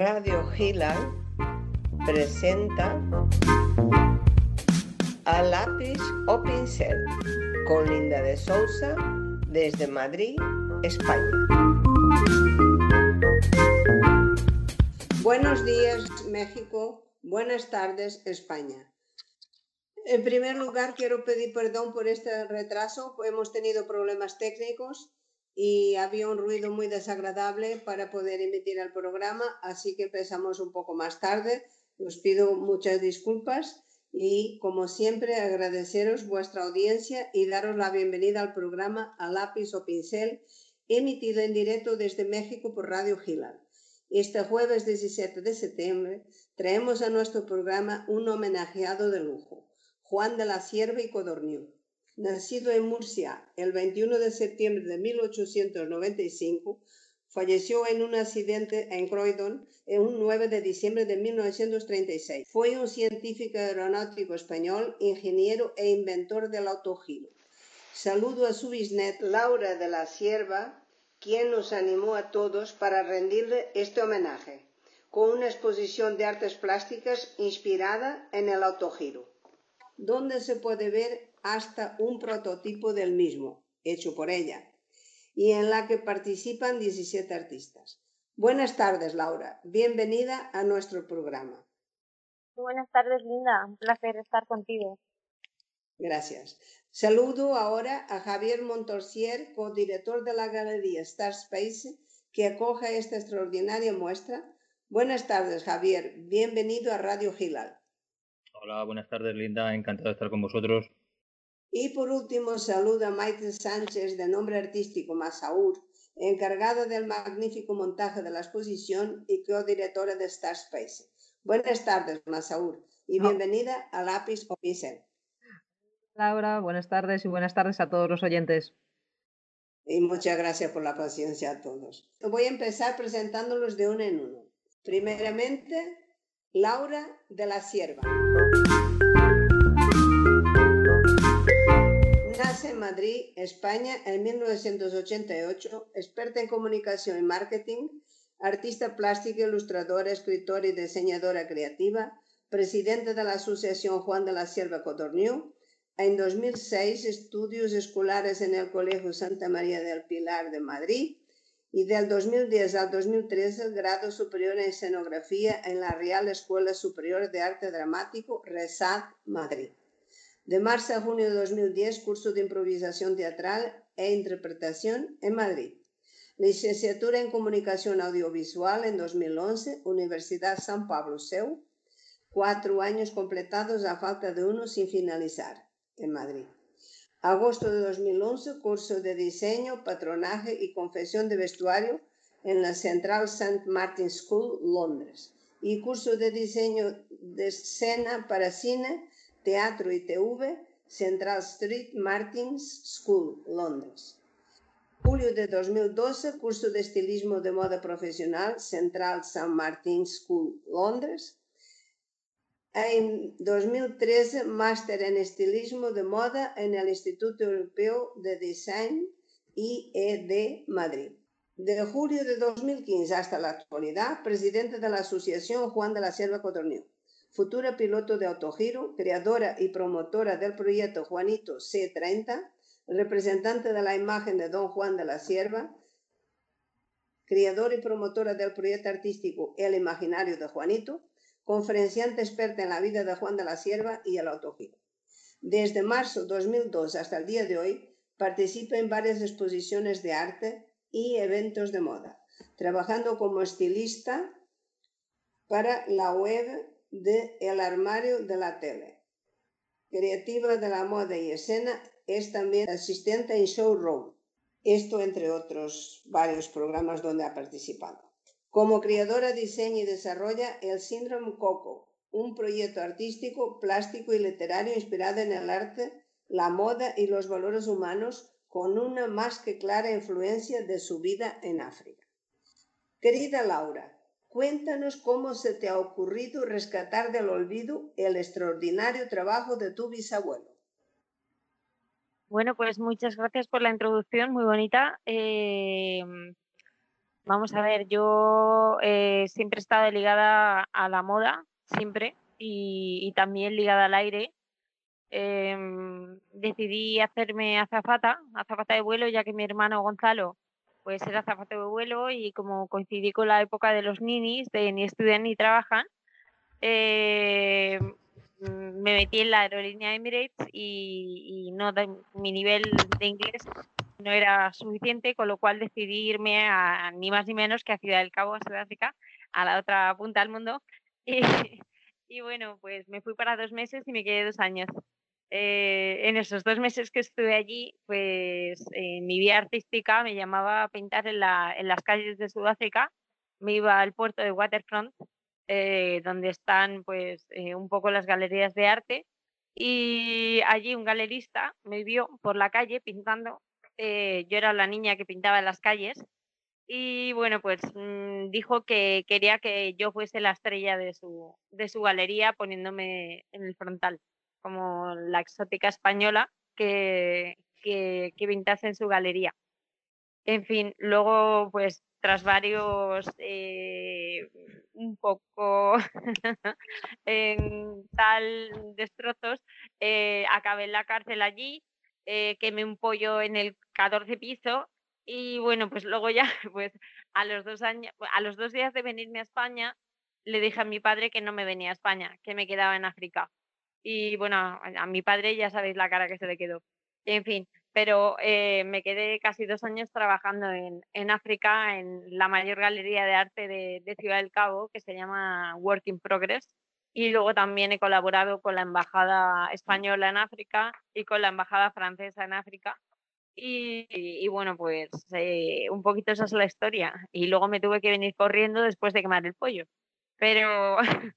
Radio Gila presenta a lápiz o pincel con Linda de Sousa desde Madrid, España. Buenos días, México. Buenas tardes, España. En primer lugar, quiero pedir perdón por este retraso. Hemos tenido problemas técnicos y había un ruido muy desagradable para poder emitir el programa, así que empezamos un poco más tarde. Os pido muchas disculpas y, como siempre, agradeceros vuestra audiencia y daros la bienvenida al programa A lápiz o pincel, emitido en directo desde México por Radio Gilal. Este jueves 17 de septiembre traemos a nuestro programa un homenajeado de lujo, Juan de la Cierva y Codorniu nacido en Murcia el 21 de septiembre de 1895, falleció en un accidente en Croydon en un 9 de diciembre de 1936. Fue un científico aeronáutico español, ingeniero e inventor del autogiro. Saludo a su bisnet Laura de la Sierva, quien nos animó a todos para rendirle este homenaje, con una exposición de artes plásticas inspirada en el autogiro, donde se puede ver hasta un prototipo del mismo, hecho por ella, y en la que participan 17 artistas. Buenas tardes, Laura. Bienvenida a nuestro programa. Buenas tardes, Linda. Un placer estar contigo. Gracias. Saludo ahora a Javier Montorsier, codirector de la Galería Star Space, que acoge esta extraordinaria muestra. Buenas tardes, Javier. Bienvenido a Radio Gilal. Hola, buenas tardes, Linda. Encantado de estar con vosotros. Y por último, saluda a Maite Sánchez, de nombre artístico Masaur, encargada del magnífico montaje de la exposición y co-directora de Star Space. Buenas tardes, Masaur, y bienvenida a Lápiz o Pincel. Laura, buenas tardes y buenas tardes a todos los oyentes. Y muchas gracias por la paciencia a todos. Voy a empezar presentándolos de uno en uno. Primeramente, Laura de la Sierva. Nace en Madrid, España, en 1988, experta en comunicación y marketing, artista plástica, ilustradora, escritora y diseñadora creativa, presidenta de la Asociación Juan de la Sierva Codorniu. En 2006, estudios escolares en el Colegio Santa María del Pilar de Madrid y del 2010 al 2013 el grado superior en escenografía en la Real Escuela Superior de Arte Dramático, RESAD, Madrid. De marzo a junio de 2010, curso de improvisación teatral e interpretación en Madrid. Licenciatura en Comunicación Audiovisual en 2011, Universidad San Pablo SEU. Cuatro años completados a falta de uno sin finalizar en Madrid. Agosto de 2011, curso de diseño, patronaje y confección de vestuario en la Central St. Martin School, Londres. Y curso de diseño de escena para cine Teatro y TV, Central Street Martins School, Londres. Julio de 2012, curso de estilismo de moda profesional, Central St. Martins School, Londres. En 2013, máster en estilismo de moda en el Instituto Europeo de Design IED Madrid. De julio de 2015 hasta la actualidad, presidente de la Asociación Juan de la Selva Codorniu futura piloto de autogiro, creadora y promotora del proyecto Juanito C30, representante de la imagen de Don Juan de la Sierva, creadora y promotora del proyecto artístico El Imaginario de Juanito, conferenciante experta en la vida de Juan de la Sierva y el autogiro. Desde marzo 2002 hasta el día de hoy, participa en varias exposiciones de arte y eventos de moda, trabajando como estilista para la web de El armario de la tele. Creativa de la moda y escena, es también asistente en Showroom. Esto entre otros varios programas donde ha participado. Como creadora diseña y desarrolla el Síndrome Coco, un proyecto artístico, plástico y literario inspirado en el arte, la moda y los valores humanos con una más que clara influencia de su vida en África. Querida Laura, Cuéntanos cómo se te ha ocurrido rescatar del olvido el extraordinario trabajo de tu bisabuelo. Bueno, pues muchas gracias por la introducción, muy bonita. Em, Vamos a ver, yo eh, siempre he estado ligada a la moda, siempre, y, también ligada al aire. Em, decidí hacerme azafata, azafata de vuelo, ya que mi hermano Gonzalo pues era azafata de vuelo y como coincidí con la época de los ninis, de ni estudian ni trabajan, eh, me metí en la aerolínea Emirates y, no mi nivel de inglés no era suficiente, con lo cual decidí irme a ni más ni menos que a Ciudad del Cabo, a Sudáfrica, a la otra punta del mundo. Y, bueno, pues me fui para dos meses y me quedé dos años. Eh, en esos dos meses que estuve allí, pues eh, mi vida artística me llamaba a pintar en, la, en las calles de Sudáfrica. Me iba al puerto de Waterfront eh, donde están pues eh, un poco las galerías de arte y allí un galerista me vio por la calle pintando. Eh, yo era la niña que pintaba en las calles y bueno, pues mm, dijo que quería que yo fuese la estrella de su, de su galería poniéndome en el frontal, como la exótica española que, que, pintase en su galería. En fin, luego pues tras varios eh, un poco en tal destrozos, eh, acabé en la cárcel allí, eh, quemé un pollo en el 14 piso y bueno, pues luego ya, pues a los dos años, a los dos días de venirme a España, le dije a mi padre que no me venía a España, que me quedaba en África. Y bueno, a mi padre ya sabéis la cara que se le quedó. En fin, pero eh, me quedé casi dos años trabajando en, en, África, en la mayor galería de arte de, de, Ciudad del Cabo, que se llama Work in Progress. Y luego también he colaborado con la Embajada Española en África y con la Embajada Francesa en África. Y, y, bueno, pues eh, un poquito esa es la historia. Y luego me tuve que venir corriendo después de quemar el pollo. Pero,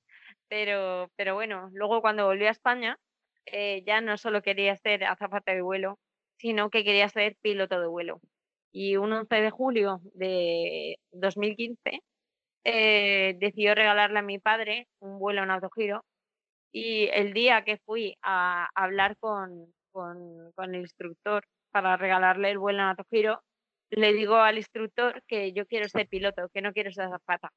pero, pero bueno, luego cuando volví a España, eh, ya no solo quería ser azafata de vuelo, sino que quería ser piloto de vuelo. Y un 11 de julio de 2015 eh, decidió regalarle a mi padre un vuelo en autogiro y el día que fui a hablar con, con, con el instructor para regalarle el vuelo en autogiro, le digo al instructor que yo quiero ser piloto, que no quiero ser azafata.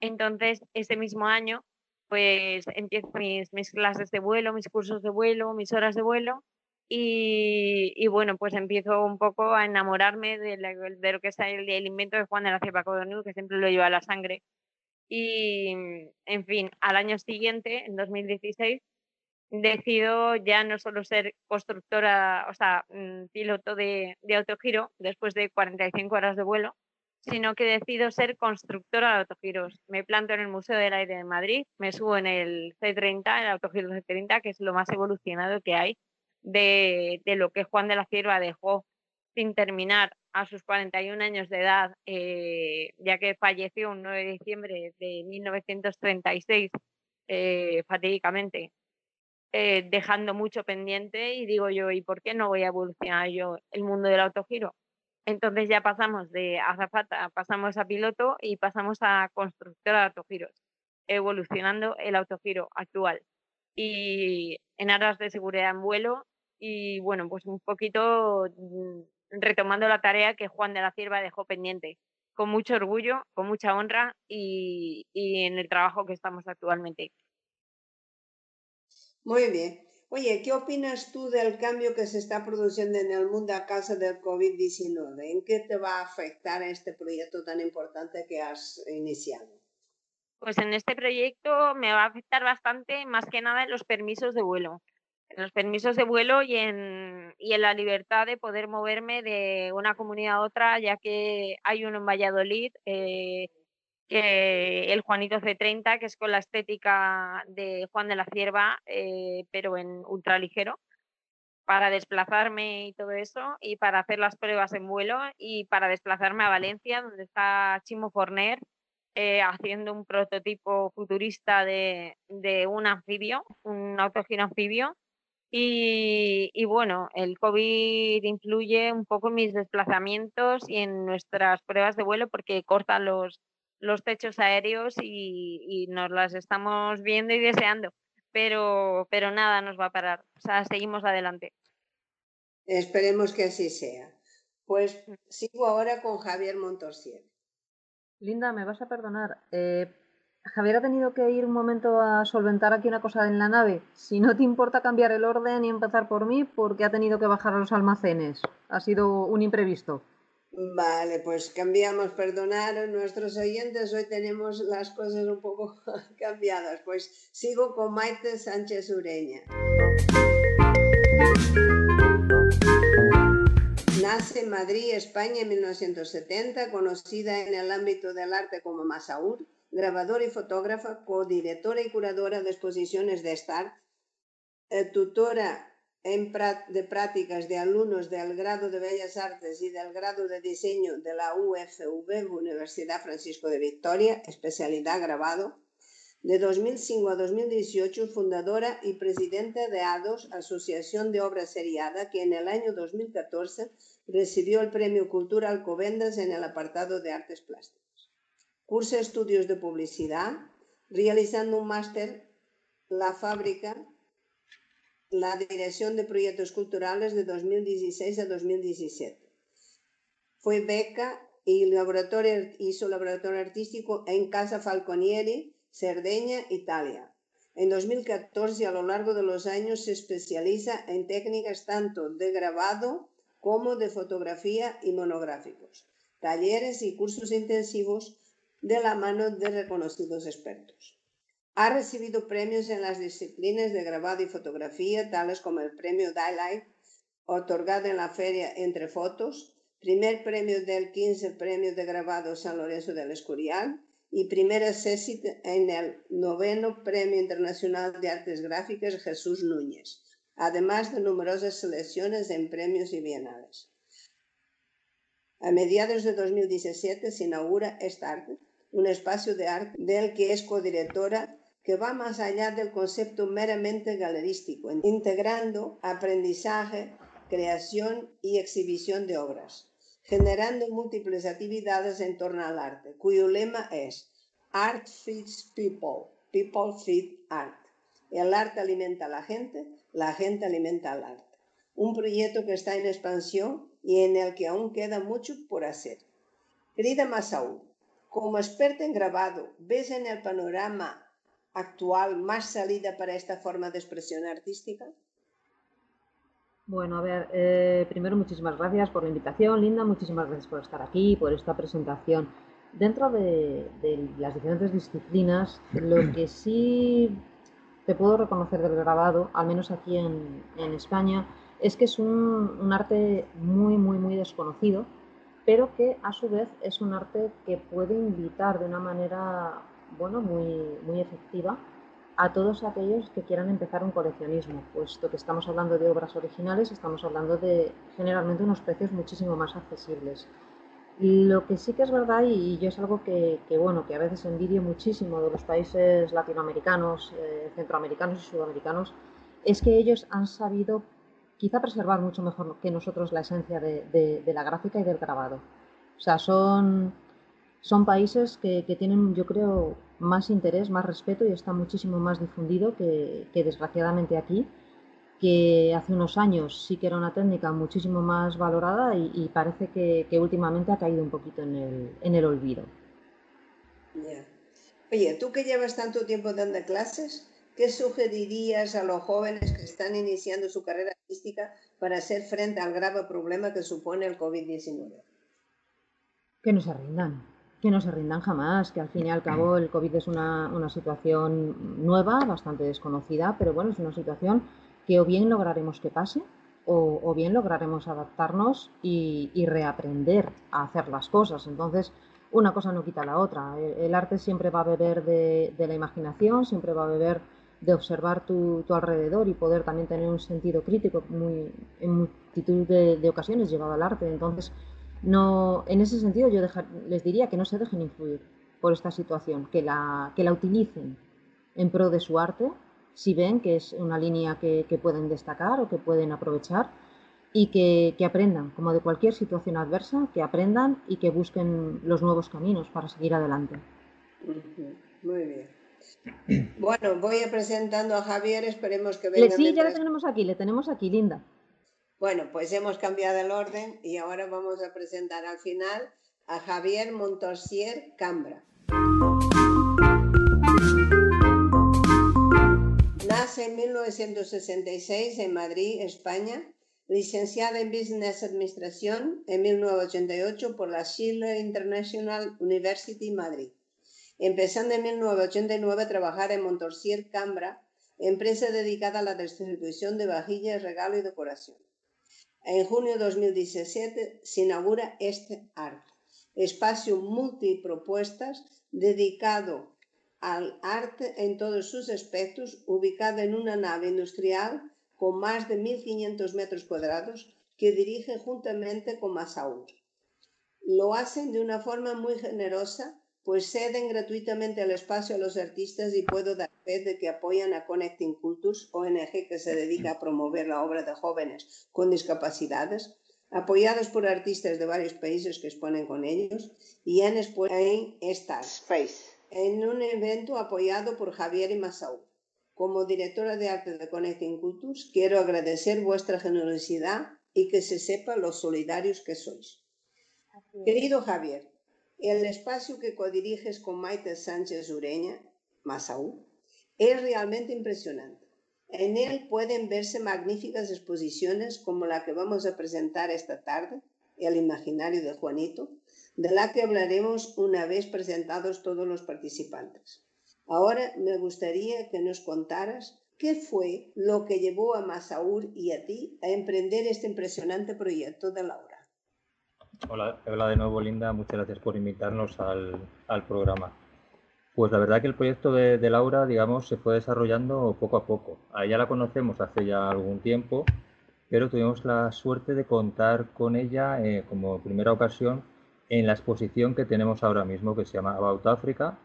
Entonces, ese mismo año, pues empiezo mis, clases de vuelo, mis cursos de vuelo, mis horas de vuelo y, bueno, pues empiezo un poco a enamorarme de, lo que es el, invento de Juan de la Codorniu, que siempre lo lleva a la sangre. Y, en fin, al año siguiente, en 2016, decido ya no solo ser constructora, o sea, mm, piloto de, de autogiro después de 45 horas de vuelo, sino que decido ser constructora de autogiros. Me planto en el Museo del Aire de Madrid, me subo en el C30, el autogiro C30, que es lo más evolucionado que hay de, lo que Juan de la Cierva dejó sin terminar a sus 41 años de edad, eh, ya que falleció un 9 de diciembre de 1936, eh, fatídicamente, eh, dejando mucho pendiente y digo yo, ¿y por qué no voy a evolucionar yo el mundo del autogiro? Entonces ya pasamos de azafata, pasamos a piloto y pasamos a constructora de autogiros, evolucionando el autogiro actual. Y en aras de seguridad en vuelo, y bueno, pues un poquito mm, retomando la tarea que Juan de la Cierva dejó pendiente, con mucho orgullo, con mucha honra y, y en el trabajo que estamos actualmente. Muy bien. Oye, ¿qué opinas tú del cambio que se está produciendo en el mundo a causa del COVID-19? ¿En qué te va a afectar este proyecto tan importante que has iniciado? Pues en este proyecto me va a afectar bastante, más que nada en los permisos de vuelo en los permisos de vuelo y en, y en la libertad de poder moverme de una comunidad a otra, ya que hay uno en Valladolid, eh, que el Juanito C30, que es con la estética de Juan de la Cierva, eh, pero en ultraligero, para desplazarme y todo eso, y para hacer las pruebas en vuelo, y para desplazarme a Valencia, donde está Chimo Forner, eh, haciendo un prototipo futurista de, de un anfibio, un autogiro anfibio, y, bueno, el COVID influye un poco en mis desplazamientos y en nuestras pruebas de vuelo porque corta los, los techos aéreos y, nos las estamos viendo y deseando. Pero, pero nada nos va a parar. O sea, seguimos adelante. Esperemos que así sea. Pues mm. sigo ahora con Javier Montorsier. Linda, me vas a perdonar. Eh, Javier ha tenido que ir un momento a solventar aquí una cosa en la nave. Si no te importa cambiar el orden y empezar por mí, porque ha tenido que bajar a los almacenes. Ha sido un imprevisto. Vale, pues cambiamos, perdonar a nuestros oyentes, hoy tenemos las cosas un poco cambiadas. Pues sigo con Maite Sánchez Ureña. Nace en Madrid, España, en 1970, conocida en el ámbito del arte como Masaur, grabadora y fotógrafa, codirectora y curadora de exposiciones de START, eh, tutora de prácticas de alumnos del grado de Bellas Artes y del grado de diseño de la UFV, Universidad Francisco de Victoria, especialidad grabado. De 2005 a 2018, fundadora y presidenta de ADOS, Asociación de Obra Seriada, que en el año 2014 recibió el Premio Cultura Alcobendas en el apartado de Artes Plásticas. Cursa estudios de publicidad, realizando un máster La Fábrica la Dirección de Proyectos Culturales de 2016 a 2017. Fue beca y laboratorio, hizo laboratorio artístico en Casa Falconieri, Cerdeña, Italia. En 2014, a lo largo de los años, se especializa en técnicas tanto de grabado como de fotografía y monográficos, talleres y cursos intensivos de la mano de reconocidos expertos. Ha recibido premios en las disciplinas de grabado y fotografía, tales como el premio Daylight, otorgado en la feria Entre Fotos, primer premio del 15 Premio de Grabado San Lorenzo del Escorial y primera CECIT en el noveno Premio Internacional de Artes Gráficas Jesús Núñez, además de numerosas selecciones en premios y bienales. A mediados de 2017 se inaugura arte, un espacio de arte del que es codirectora que va más allá del concepto meramente galerístico, integrando aprendizaje, creación y exhibición de obras, generando múltiples actividades en torno al arte, cuyo lema es Art feeds people, people feed art. El arte alimenta a la gente, la gente alimenta al arte. Un proyecto que está en expansión y en el que aún queda mucho por hacer. Querida Masaú, como experta en grabado, ¿ves en el panorama actual más salida para esta forma de expresión artística? Bueno, a ver, eh, primero muchísimas gracias por la invitación, Linda, muchísimas gracias por estar aquí, por esta presentación. Dentro de, las diferentes disciplinas, lo que sí te puedo reconocer del grabado, al menos aquí en, España, es que es un, un, arte muy, muy, muy desconocido, pero que a su vez es un arte que puede invitar de una manera bueno, muy, muy efectiva a todos aquellos que quieran empezar un coleccionismo, puesto que estamos hablando de obras originales, estamos hablando de generalmente unos precios muchísimo más accesibles. Lo que sí que es verdad, y yo es algo que, bueno, que a veces envidio muchísimo de los países latinoamericanos, eh, centroamericanos y sudamericanos, es que ellos han sabido quizá preservar mucho mejor que nosotros la esencia de la gráfica y del grabado. O sea, son son países que, tienen, yo creo, más interés, más respeto y está muchísimo más difundido que, desgraciadamente aquí, que hace unos años sí que era una técnica muchísimo más valorada y, parece que, últimamente ha caído un poquito en el, en el olvido. Oye, tú que llevas tanto tiempo dando clases, ¿qué sugerirías a los jóvenes que están iniciando su carrera artística para hacer frente al grave problema que supone el COVID-19? Que no se rindan, que no se rindan jamás, que al fin y al cabo el COVID es una, situación nueva, bastante desconocida, pero bueno, es una situación que o bien lograremos que pase o, bien lograremos adaptarnos y, reaprender a hacer las cosas. Entonces, una cosa no quita la otra. El, arte siempre va a beber de, la imaginación, siempre va a beber de observar tu, alrededor y poder también tener un sentido crítico muy, en multitud de, de ocasiones llevado al arte. Entonces, no, en ese sentido yo les diría que no se dejen influir por esta situación, que la, que la utilicen en pro de su arte, si ven que es una línea que, pueden destacar o que pueden aprovechar y que, aprendan, como de cualquier situación adversa, que aprendan y que busquen los nuevos caminos para seguir adelante. Muy bien. Bueno, voy a presentando a Javier, esperemos que venga. Sí, ya le tenemos aquí, le tenemos aquí, Linda. Bueno, pues hemos cambiado el orden y ahora vamos a presentar al final a Javier Montorsier Cambra. Nace en 1966 en Madrid, España, licenciada en Business Administration en 1988 por la Schiller International University Madrid, empezando en 1989 a trabajar en Montorsier Cambra, empresa dedicada a la distribución de vajillas, regalo y decoración. En junio de 2017 se inaugura este art, espacio multipropuestas dedicado al arte en todos sus aspectos, ubicado en una nave industrial con más de 1.500 metros cuadrados que dirige juntamente con Masaur. Lo hacen de una forma muy generosa, pues ceden gratuitamente el espacio a los artistas y puedo dar de que apoyan a Connecting Cultures, ONG que se dedica a promover la obra de jóvenes con discapacidades, apoyados por artistas de varios países que exponen con ellos y en, en Space, en un evento apoyado por Javier y Masaur. Como directora de arte de Connecting Cultures, quiero agradecer vuestra generosidad y que se sepa los solidarios que sois. Querido Javier, el espacio que codiriges con Maite Sánchez Ureña, Masaú, es realmente impresionante. En él pueden verse magníficas exposiciones como la que vamos a presentar esta tarde, El imaginario de Juanito, de la que hablaremos una vez presentados todos los participantes. Ahora me gustaría que nos contaras qué fue lo que llevó a Masaur y a ti a emprender este impresionante proyecto de Laura. Hola, hola de nuevo Linda, muchas gracias por invitarnos al, programa. Pues la verdad que el proyecto de, Laura, digamos, se fue desarrollando poco a poco. A ella la conocemos hace ya algún tiempo, pero tuvimos la suerte de contar con ella eh, como primera ocasión en la exposición que tenemos ahora mismo, que se llama About Africa,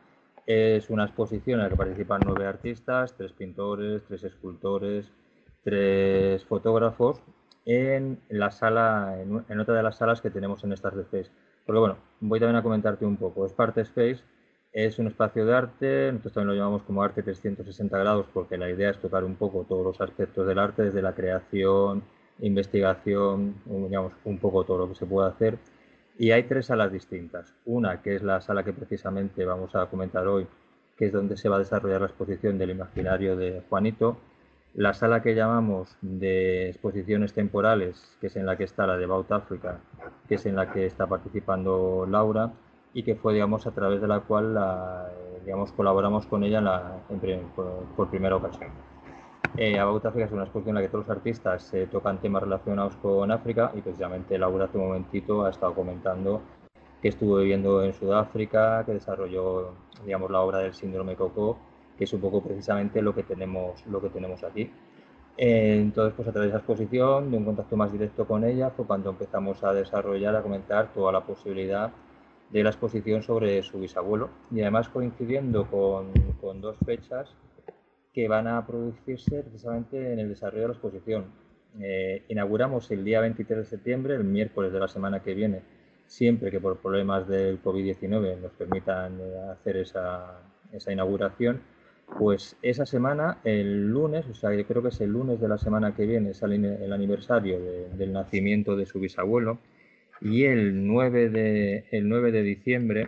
es una exposición en la que participan nueve artistas, tres pintores, tres escultores, tres fotógrafos en la sala, en, otra de las salas que tenemos en Stars Space. Porque bueno, voy también a comentarte un poco. Sparta Space es un espacio de arte, nosotros también lo llamamos como arte 360 grados porque la idea es tocar un poco todos los aspectos del arte, desde la creación, investigación, digamos, un poco todo lo que se puede hacer y hay tres salas distintas. Una, que es la sala que precisamente vamos a comentar hoy, que es donde se va a desarrollar la exposición del imaginario de Juanito. La sala que llamamos de exposiciones temporales, que es en la que está la de Baut África, que es en la que está participando Laura y que fue, digamos, a través de la cual digamos, colaboramos con ella por primera ocasión. Eh, About Africa es una exposición en la que todos los artistas eh, tocan temas relacionados con África y precisamente Laura hace un momentito ha estado comentando que estuvo viviendo en Sudáfrica, que desarrolló digamos, la obra del síndrome Coco, que es un poco precisamente lo que tenemos, lo que tenemos aquí. Eh, entonces, pues a través de esa exposición, de un contacto más directo con ella, fue cuando empezamos a desarrollar, a comentar toda la posibilidad de la exposición sobre su bisabuelo y además coincidiendo con, con dos fechas que van a producirse precisamente en el desarrollo de la exposición. Eh, inauguramos el día 23 de septiembre, el miércoles de la semana que viene, siempre que por problemas del COVID-19 nos permitan eh, hacer esa, esa, inauguración. Pues esa semana, el lunes, o sea, creo que es el lunes de la semana que viene, es el, aniversario del nacimiento de su bisabuelo. Y el 9 de, el 9 de diciembre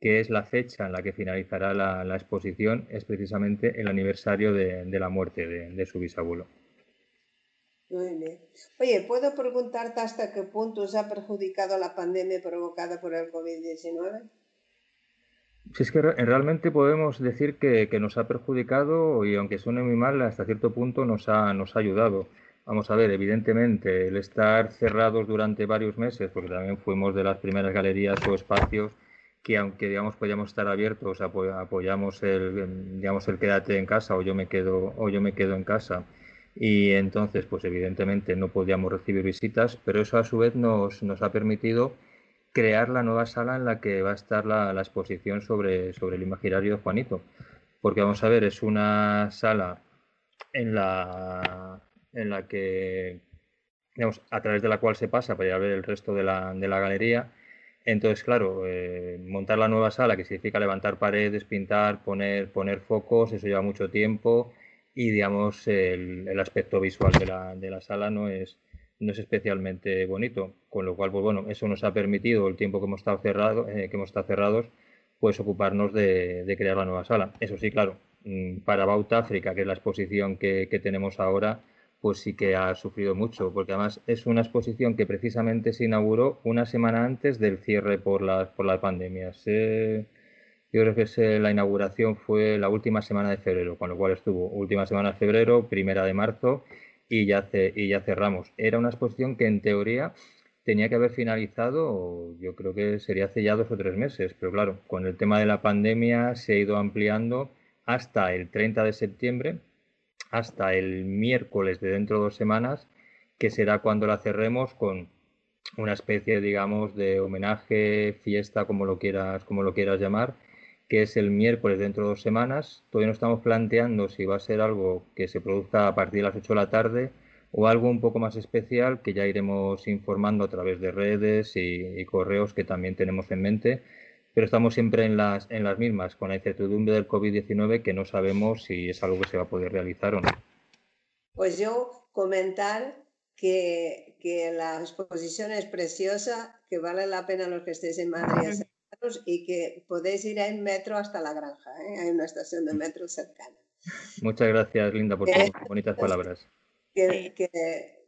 que es la fecha en la que finalizará la, exposición, es precisamente el aniversario de, la muerte de, su bisabuelo. Oye, ¿puedo preguntarte hasta qué punto os ha perjudicado la pandemia provocada por el COVID-19? Sí, es que realmente podemos decir que, nos ha perjudicado y aunque suene muy mal, hasta cierto punto nos ha, nos ha ayudado. Vamos a ver, evidentemente, el estar cerrados durante varios meses, porque también fuimos de las primeras galerías o espacios que aunque digamos podíamos estar abiertos, apoyamos el, digamos, el quédate en casa o yo me quedo, o yo me quedo en casa. Y entonces, pues evidentemente no podíamos recibir visitas, pero eso a su vez nos, nos ha permitido crear la nueva sala en la que va a estar la, la exposición sobre, sobre el imaginario de Juanito. Porque vamos a ver, es una sala en la, en la que, digamos, a través de la cual se pasa para ir a ver el resto de la, de la galería entonces, claro, eh, montar la nueva sala, que significa levantar paredes, pintar, poner, poner focos, eso lleva mucho tiempo y, digamos, el, aspecto visual de la, de la, sala no es, no es especialmente bonito, con lo cual, pues bueno, eso nos ha permitido el tiempo que hemos estado, cerrado, eh, que hemos estado cerrados, pues ocuparnos de, crear la nueva sala. Eso sí, claro, mm, para Bauta África, que es la exposición que, tenemos ahora, pues sí que ha sufrido mucho, porque además es una exposición que precisamente se inauguró una semana antes del cierre por la, por la pandemia. yo creo que la inauguración fue la última semana de febrero, con lo cual estuvo última semana de febrero, primera de marzo y ya, y ya cerramos. Era una exposición que en teoría tenía que haber finalizado, yo creo que sería hace ya dos o tres meses, pero claro, con el tema de la pandemia se ha ido ampliando hasta el 30 de septiembre, hasta el miércoles de dentro de dos semanas, que será cuando la cerremos con una especie, digamos, de homenaje, fiesta, como lo quieras, como lo quieras llamar, que es el miércoles dentro de dos semanas. Todavía no estamos planteando si va a ser algo que se produzca a partir de las 8 de la tarde o algo un poco más especial que ya iremos informando a través de redes y, correos que también tenemos en mente. Pero estamos siempre en las, en las mismas, con la incertidumbre del COVID-19 que no sabemos si es algo que se va a poder realizar o no. Pues yo comentar que, que la exposición es preciosa, que vale la pena los que estéis en Madrid y que podéis ir en metro hasta la granja. ¿eh? Hay una estación de metro cercana. Muchas gracias, Linda, por tus bonitas palabras.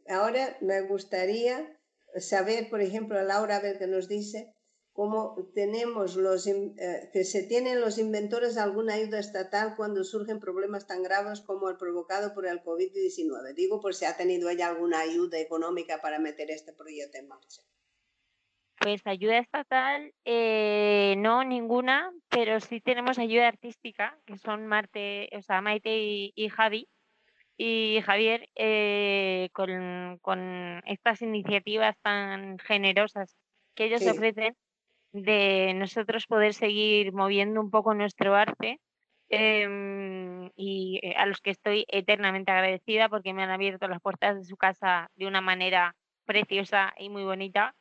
ahora me gustaría saber, por ejemplo, Laura, a ver qué nos dice, cómo tenemos los, eh, que se tienen los inventores alguna ayuda estatal cuando surgen problemas tan graves como el provocado por el COVID-19. Digo, por si ha tenido ella alguna ayuda económica para meter este proyecto en marcha. Pues ayuda estatal, eh, no ninguna, pero sí tenemos ayuda artística, que son Marte, o sea, Maite y, Javi, y Javier, eh, con, estas iniciativas tan generosas que ellos ofrecen, de nosotros poder seguir moviendo un poco nuestro arte. Em, y eh, a los que estoy eternamente agradecida porque me han abierto las puertas de su casa de una manera preciosa y muy bonita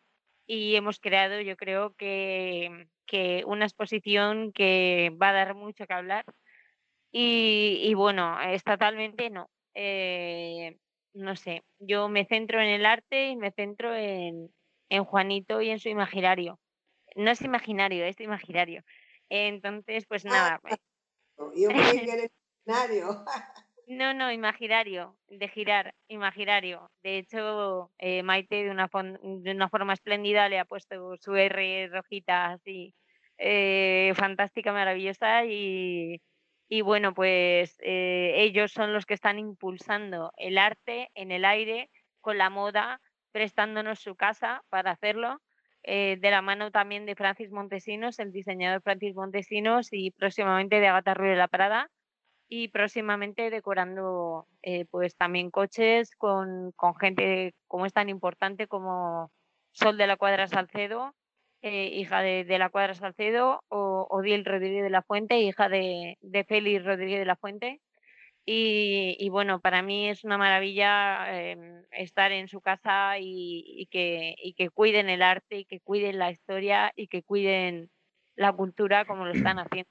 y hemos creado, yo creo que, una exposición que va a dar mucho que hablar. Y, bueno, estatalmente no. Eh, no sé, yo me centro en el arte y me centro en, Juanito y en su imaginario. No es imaginario, es imaginario. Entonces, pues ah, nada. Pues imaginario. No, no, imaginario, de girar, imaginario. De hecho, eh, Maite de una, de una forma espléndida le ha puesto su R rojita así, eh, fantástica, maravillosa y, y bueno, pues eh, ellos son los que están impulsando el arte en el aire con la moda, prestándonos su casa para hacerlo. De la mano también de Francis Montesinos, el diseñador Francis Montesinos y próximamente de Agatha Ruiz de la Prada y próximamente decorando eh, pues también coches con, gente como es tan importante como Sol de la Cuadra Salcedo, eh, hija de, la Cuadra Salcedo, o Odil Rodríguez de la Fuente, hija de, de Félix Rodríguez de la Fuente. Y, bueno, para mí es una maravilla em, estar en su casa y, que, y cuiden el arte y que cuiden la historia y que cuiden la cultura como lo están haciendo.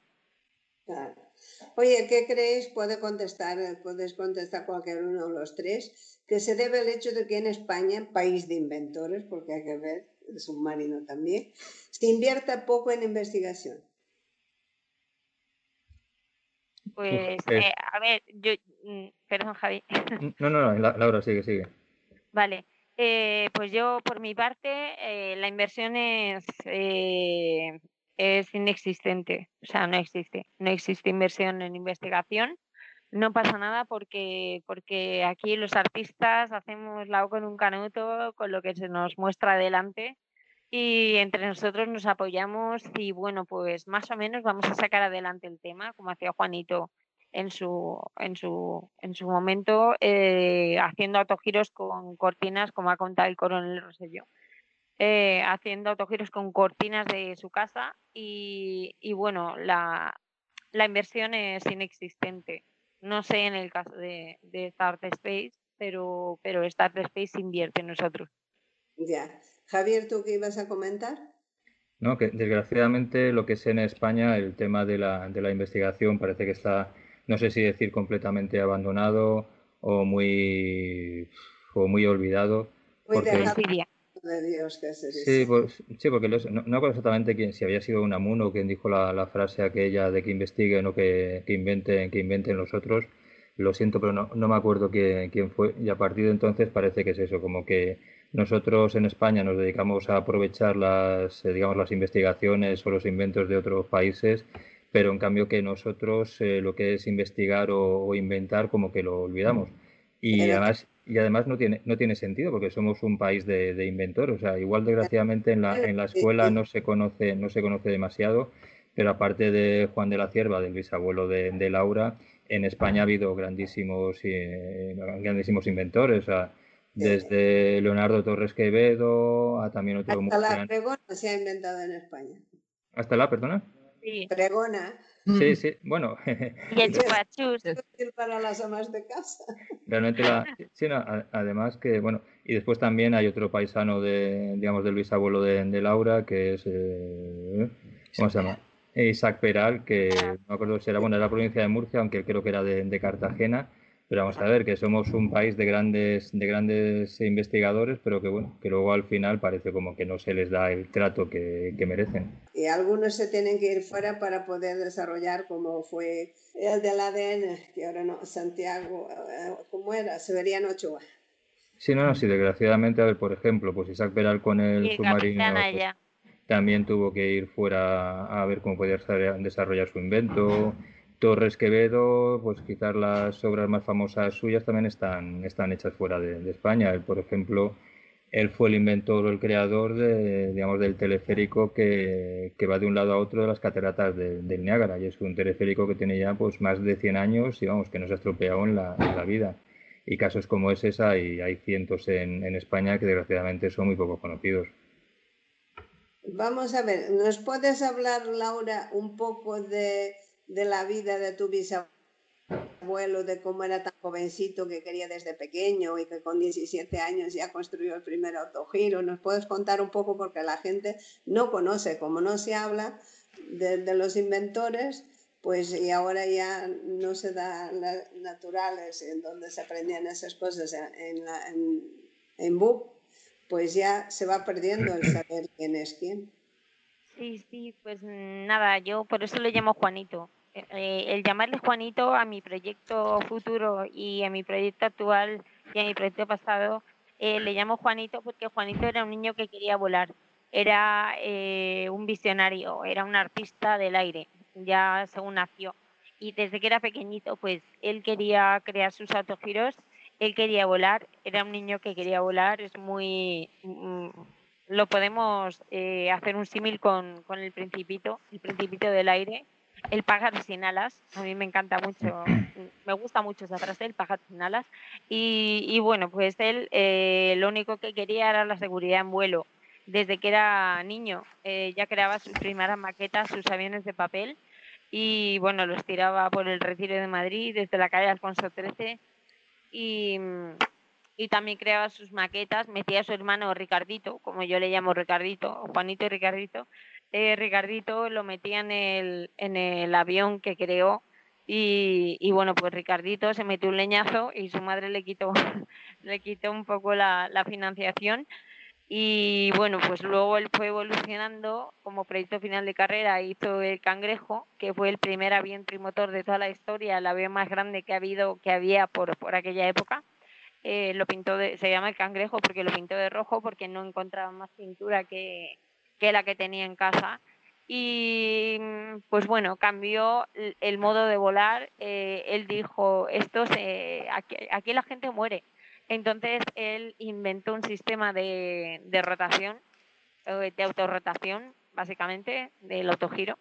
Oye, ¿qué creéis? Puede contestar, puedes contestar cualquier uno de los tres, que se debe al hecho de que en España, país de inventores, porque hay que ver, el submarino también, se invierta poco en investigación. Pues, eh, a ver, yo, mm, perdón, Javi. No, no, no, Laura, sigue, sigue. Vale, eh, pues yo por mi parte, eh, la inversión es es inexistente, o sea, no existe, no existe inversión en investigación. No pasa nada porque, porque aquí los artistas hacemos la O con un canuto con lo que se nos muestra adelante y entre nosotros nos apoyamos y bueno, pues más o menos vamos a sacar adelante el tema, como hacía Juanito en su, en su, en su momento, eh, haciendo autogiros con cortinas, como ha contado el coronel Rosselló. Eh, haciendo autogiros con cortinas de su casa y, bueno, la, inversión es inexistente. No sé en el caso de, de Space, pero, pero Space invierte en nosotros. Ya. Javier, ¿tú qué ibas a comentar? No, que desgraciadamente lo que sé en España, el tema de la, de la investigación parece que está, no sé si decir completamente abandonado o muy, o muy olvidado porque, de Dios que se dice. Sí, pues, sí porque no, no acuerdo exactamente quién, si había sido Unamuno o quien dijo la, la, frase aquella de que investiguen o que, que, inventen, que inventen los otros. Lo siento, pero no, no me acuerdo quién, quién fue. Y a partir de entonces parece que es eso, como que nosotros en España nos dedicamos a aprovechar las, eh, digamos, las investigaciones o los inventos de otros países, pero en cambio que nosotros eh, lo que es investigar o, o, inventar como que lo olvidamos. Y además y además no tiene, no tiene sentido porque somos un país de, de inventores. O sea, igual desgraciadamente en la, en la escuela no se conoce, no se conoce demasiado, pero aparte de Juan de la Cierva, del bisabuelo de, de Laura, en España ha habido grandísimos, eh, grandísimos inventores. O sea, desde Leonardo Torres Quevedo a también otro... Hasta la pregona se ha inventado en España. ¿Hasta la, perdona? Sí. Pregona. Sí, sí, bueno. Y el chupachus. para las amas de casa. Realmente, la, sí, no, además que, bueno, y después también hay otro paisano de, digamos, del bisabuelo de, de Laura, que es, eh, ¿cómo se llama? Isaac Peral, que no me acuerdo si era, bueno, de la provincia de Murcia, aunque creo que era de, de Cartagena, pero vamos a ver que somos un país de grandes, de grandes investigadores, pero que bueno, que luego al final parece como que no se les da el trato que, que merecen. Y algunos se tienen que ir fuera para poder desarrollar como fue el del ADN, que ahora no, Santiago, eh, ¿cómo era? Severiano Ochoa. Sí, no, no, sí, desgraciadamente, a ver, por ejemplo, pues Isaac Peral con el submarino pues, también tuvo que ir fuera a ver cómo podía desarrollar su invento. Torres Quevedo, pues quizás las obras más famosas suyas también están, están hechas fuera de, España. Él, por ejemplo, él fue el inventor o el creador de, digamos, del teleférico que, que, va de un lado a otro de las cataratas de, del Niágara. Y es un teleférico que tiene ya pues, más de 100 años y vamos, que no se ha estropeado en la, vida. Y casos como ese hay, hay cientos en, en España que desgraciadamente son muy poco conocidos. Vamos a ver, ¿nos puedes hablar, Laura, un poco de de la vida de tu bisabuelo, de cómo era tan jovencito que quería desde pequeño y que con 17 años ya construyó el primer autogiro. ¿Nos puedes contar un poco? Porque la gente no conoce, como no se habla de, los inventores, pues y ahora ya no se da naturales en donde se aprendían esas cosas en, en, en book, pues ya se va perdiendo el saber quién es quién. Sí, sí, pues nada, yo por eso le llamo Juanito, eh, el llamarle Juanito a mi proyecto futuro y a mi proyecto actual y a mi proyecto pasado, eh, le llamo Juanito porque Juanito era un niño que quería volar, era eh, un visionario, era un artista del aire, ya según nació. Y desde que era pequeñito, pues él quería crear sus autogiros, él quería volar, era un niño que quería volar, es muy... Mm, lo podemos hacer un símil con, con el principito, el principito del aire, el pájaro sin alas. A mí me encanta mucho, me gusta mucho esa frase, el pájaro sin alas. Y, bueno, pues él eh, lo único que quería era la seguridad en vuelo. Desde que era niño eh, ya creaba sus primeras maquetas, sus aviones de papel y bueno, los tiraba por el retiro de Madrid desde la calle Alfonso XIII y, y también creaba sus maquetas, metía a su hermano Ricardito, como yo le llamo Ricardito, Juanito y Ricardito, eh, Ricardito lo metía en el, avión que creó y, y, bueno, pues Ricardito se metió un leñazo y su madre le quitó, le quitó un poco la, financiación. Y bueno, pues luego él fue evolucionando como proyecto final de carrera, hizo el Cangrejo, que fue el primer avión trimotor de toda la historia, el avión más grande que ha habido, que había por, por aquella época. Eh, lo pintó se llama el Cangrejo porque lo pintó de rojo porque no encontraba más pintura que, que la que tenía en casa. Y pues bueno, cambió el modo de volar. Eh, él dijo, esto se, aquí, la gente muere. Entonces él inventó un sistema de, de rotación, eh, de autorrotación, básicamente, del autogiro.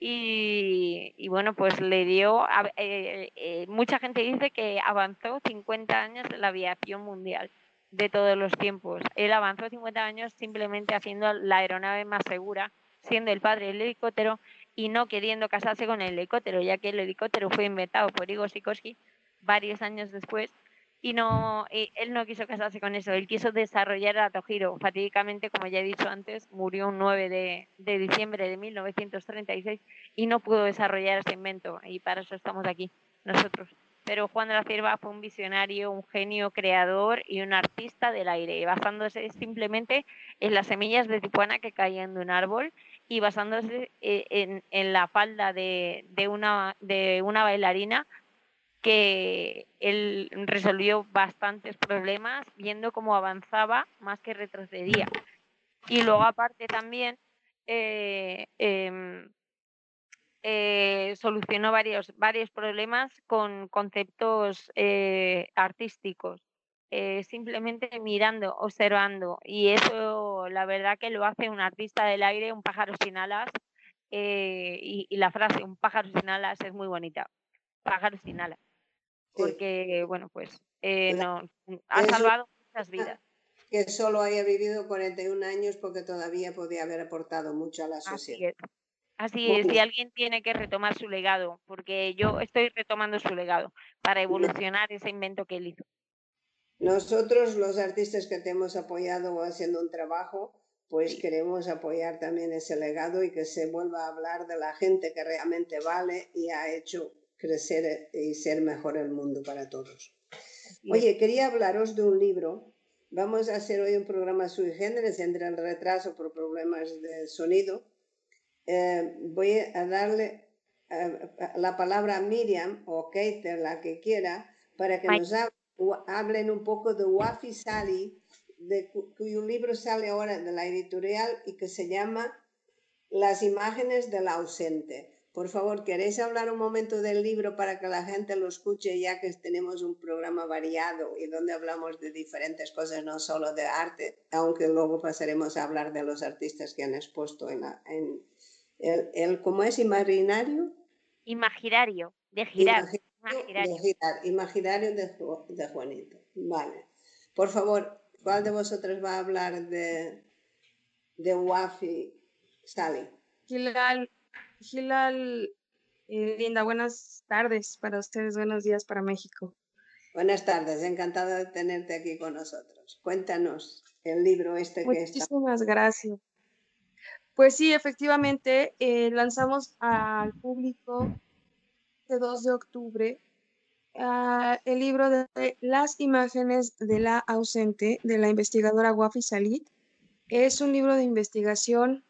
Y, y, bueno, pues le dio, eh, mucha gente dice que avanzó 50 años en la aviación mundial de todos los tiempos. Él avanzó 50 años simplemente haciendo la aeronave más segura, siendo el padre del helicóptero y no queriendo casarse con el helicóptero, ya que el helicóptero fue inventado por Igor Sikorsky varios años después y no él no quiso casarse con eso, él quiso desarrollar el Atojiro. Fatídicamente, como ya he dicho antes, murió un 9 de, de diciembre de 1936 y no pudo desarrollar ese invento y para eso estamos aquí nosotros. Pero Juan de la Cierva fue un visionario, un genio creador y un artista del aire, basándose simplemente en las semillas de tijuana que caían de un árbol y basándose eh, en, la falda de, una, de una bailarina que él resolvió bastantes problemas viendo cómo avanzaba más que retrocedía. Y luego aparte también eh, em, eh, solucionó varios, varios problemas con conceptos eh, artísticos, simplemente mirando, observando. Y eso la verdad que lo hace un artista del aire, un pájaro sin alas. Y, y, la frase, un pájaro sin alas, es muy bonita. Pájaro sin alas porque, bueno, pues eh, no, ha salvado muchas vidas. Que solo haya vivido 41 años porque todavía podía haber aportado mucho a la sociedad. Así es. si alguien tiene que retomar su legado, porque yo estoy retomando su legado para evolucionar ese invento que él hizo. Nosotros, los artistas que te hemos apoyado haciendo un trabajo, pues queremos apoyar también ese legado y que se vuelva a hablar de la gente que realmente vale y ha hecho crecer y ser mejor el mundo para todos. Oye, quería hablaros de un libro. Vamos a hacer hoy un programa sui generis entre el retraso por problemas de sonido. Eh, voy a darle eh, la palabra a Miriam o Kate, la que quiera, para que nos hablen un poco de Wafi Sali, de cuyo libro sale ahora de la editorial y que se llama Las imágenes del ausente. Por favor, ¿queréis hablar un momento del libro para que la gente lo escuche, ya que tenemos un programa variado y donde hablamos de diferentes cosas, no solo de arte, aunque luego pasaremos a hablar de los artistas que han expuesto en, el, ¿cómo es? ¿Imaginario? Imaginario, de girar. Imaginario, de, de, Juanito. Vale. Por favor, ¿cuál de vosotros va a hablar de, de Wafi Sally? Gilal, eh, Linda, buenas tardes para ustedes, buenos días para México. Buenas tardes, encantada de tenerte aquí con nosotros. Cuéntanos el libro este que está. Muchísimas gracias. Pues sí, efectivamente, eh, lanzamos al público el 2 de octubre ah, el libro de Las imágenes de la ausente de la investigadora Wafi Salit. Es un libro de investigación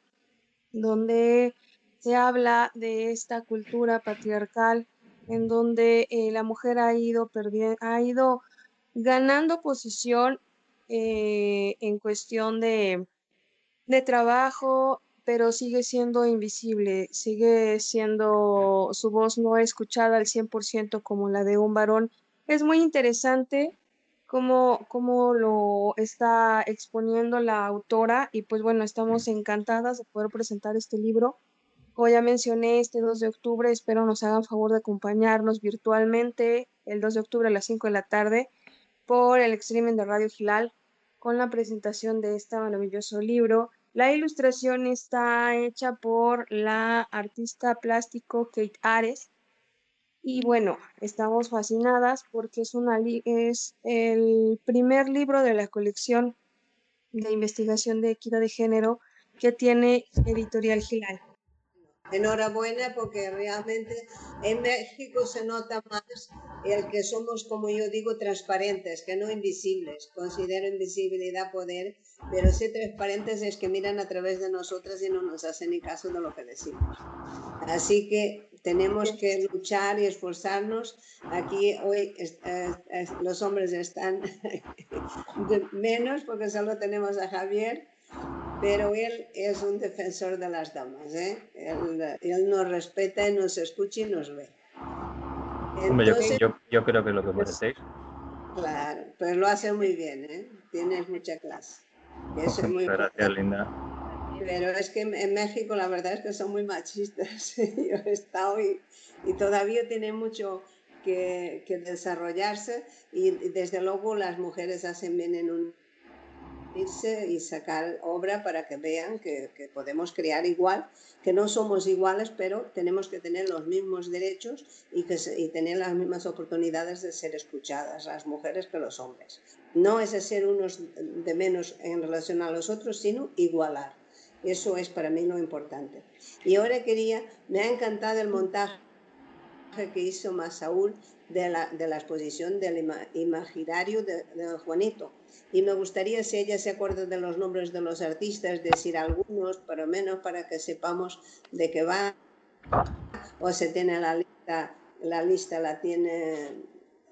donde se habla de esta cultura patriarcal en donde eh, la mujer ha ido ha ido ganando posición eh, en cuestión de, de trabajo, pero sigue siendo invisible, sigue siendo su voz no escuchada al 100% como la de un varón. Es muy interesante cómo, cómo lo está exponiendo la autora y pues bueno, estamos encantadas de poder presentar este libro como ya mencioné, este 2 de octubre espero nos hagan favor de acompañarnos virtualmente el 2 de octubre a las 5 de la tarde por el streaming de Radio Gilal con la presentación de este maravilloso libro. La ilustración está hecha por la artista plástico Kate Ares. Y bueno, estamos fascinadas porque es, una es el primer libro de la colección de investigación de equidad de género que tiene Editorial Gilal. Enhorabuena porque realmente en México se nota más el que somos, como yo digo, transparentes, que no invisibles. Considero invisibilidad poder, pero ser transparentes es que miran a través de nosotras y no nos hacen ni caso de lo que decimos. Así que tenemos que luchar y esforzarnos. Aquí hoy los hombres están menos porque solo tenemos a Javier pero él es un defensor de las damas, ¿eh? Él, nos respeta y nos escucha y nos ve. yo, creo que es lo que merecéis. Claro, pero lo hace muy bien, ¿eh? Tienes mucha clase. Muchas gracias, Linda. Pero es que en México la verdad es que son muy machistas. Yo he estado y, y todavía tiene mucho que, que desarrollarse y desde luego las mujeres hacen bien en un y sacar obra para que vean que, podemos crear igual, que no somos iguales, pero tenemos que tener los mismos derechos y, que tener las mismas oportunidades de ser escuchadas, las mujeres que los hombres. No es ser unos de menos en relación a los otros, sino igualar. Eso es para mí lo importante. Y ahora quería, me ha encantado el montaje que hizo Masaúl de la, de la exposición del imaginario de, Juanito. Y me gustaría, si ella se acuerda de los nombres de los artistas, decir algunos, pero menos para que sepamos de qué va. O se tiene la lista, la lista la tiene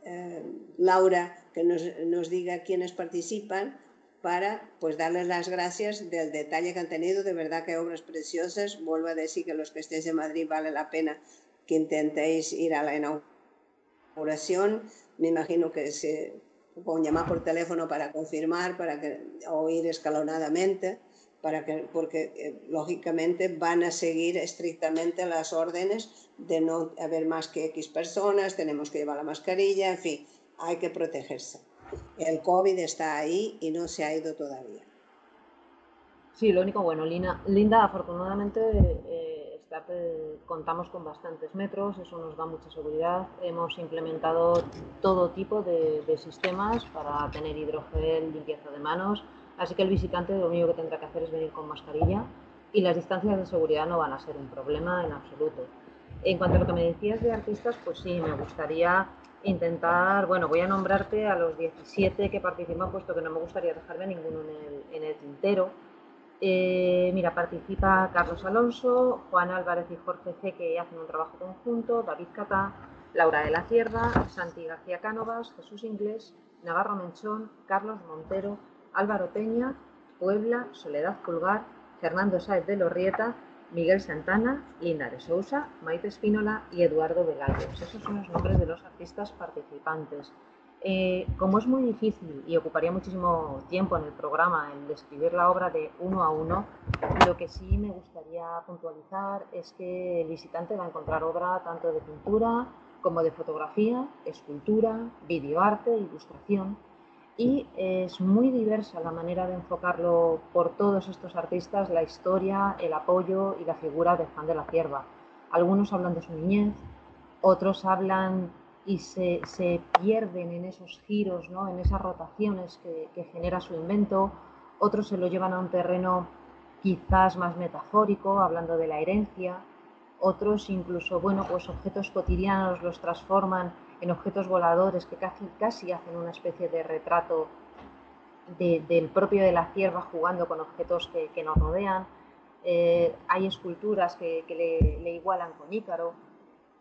eh, Laura, que nos, nos diga quiénes participan para pues darles las gracias del detalle que han tenido, de verdad que obras preciosas, vuelvo a decir que los que estéis en Madrid vale la pena que intentéis ir a la inauguración, me imagino que se pueden llamar por teléfono para confirmar, para que, o ir escalonadamente, para que, porque eh, lógicamente van a seguir estrictamente las órdenes de no haber más que X personas, tenemos que llevar la mascarilla, en fin, hay que protegerse. El COVID está ahí y no se ha ido todavía. Sí, lo único bueno, Linda, afortunadamente eh, contamos con bastantes metros, eso nos da mucha seguridad. Hemos implementado todo tipo de, sistemas para tener hidrogel, limpieza de manos, así que el visitante lo único que tendrá que hacer es venir con mascarilla y las distancias de seguridad no van a ser un problema en absoluto. En cuanto a lo que me decías de artistas, pues sí, me gustaría intentar, bueno, voy a nombrarte a los 17 que participan, puesto que no me gustaría dejarme ninguno en el, tintero. Eh, mira, participa Carlos Alonso, Juan Álvarez y Jorge C, que hacen un trabajo conjunto, David Catá, Laura de la Sierra, Santi García Cánovas, Jesús Inglés, Navarro Menchón, Carlos Montero, Álvaro Peña, Puebla, Soledad Pulgar, Fernando Sáez de Lorrieta, Miguel Santana, Linda de Sousa, Maite Espínola y Eduardo Vegallos. Esos son los nombres de los artistas participantes. Eh, como es muy difícil y ocuparía muchísimo tiempo en el programa el describir la obra de uno a uno, lo que sí me gustaría puntualizar es que el visitante va a encontrar obra tanto de pintura como de fotografía, escultura, videoarte, ilustración, y es muy diversa la manera de enfocarlo por todos estos artistas, la historia, el apoyo y la figura de Juan de la Cierva. Algunos hablan de su niñez, otros hablan y se, pierden en esos giros, ¿no? en esas rotaciones que, que genera su invento, otros se lo llevan a un terreno quizás más metafórico, hablando de la herencia, otros incluso, bueno, pues objetos cotidianos los transforman en objetos voladores que casi, casi hacen una especie de retrato del propio de la cierva jugando con objetos que, nos rodean. Eh, hay esculturas que, le, igualan con Ícaro.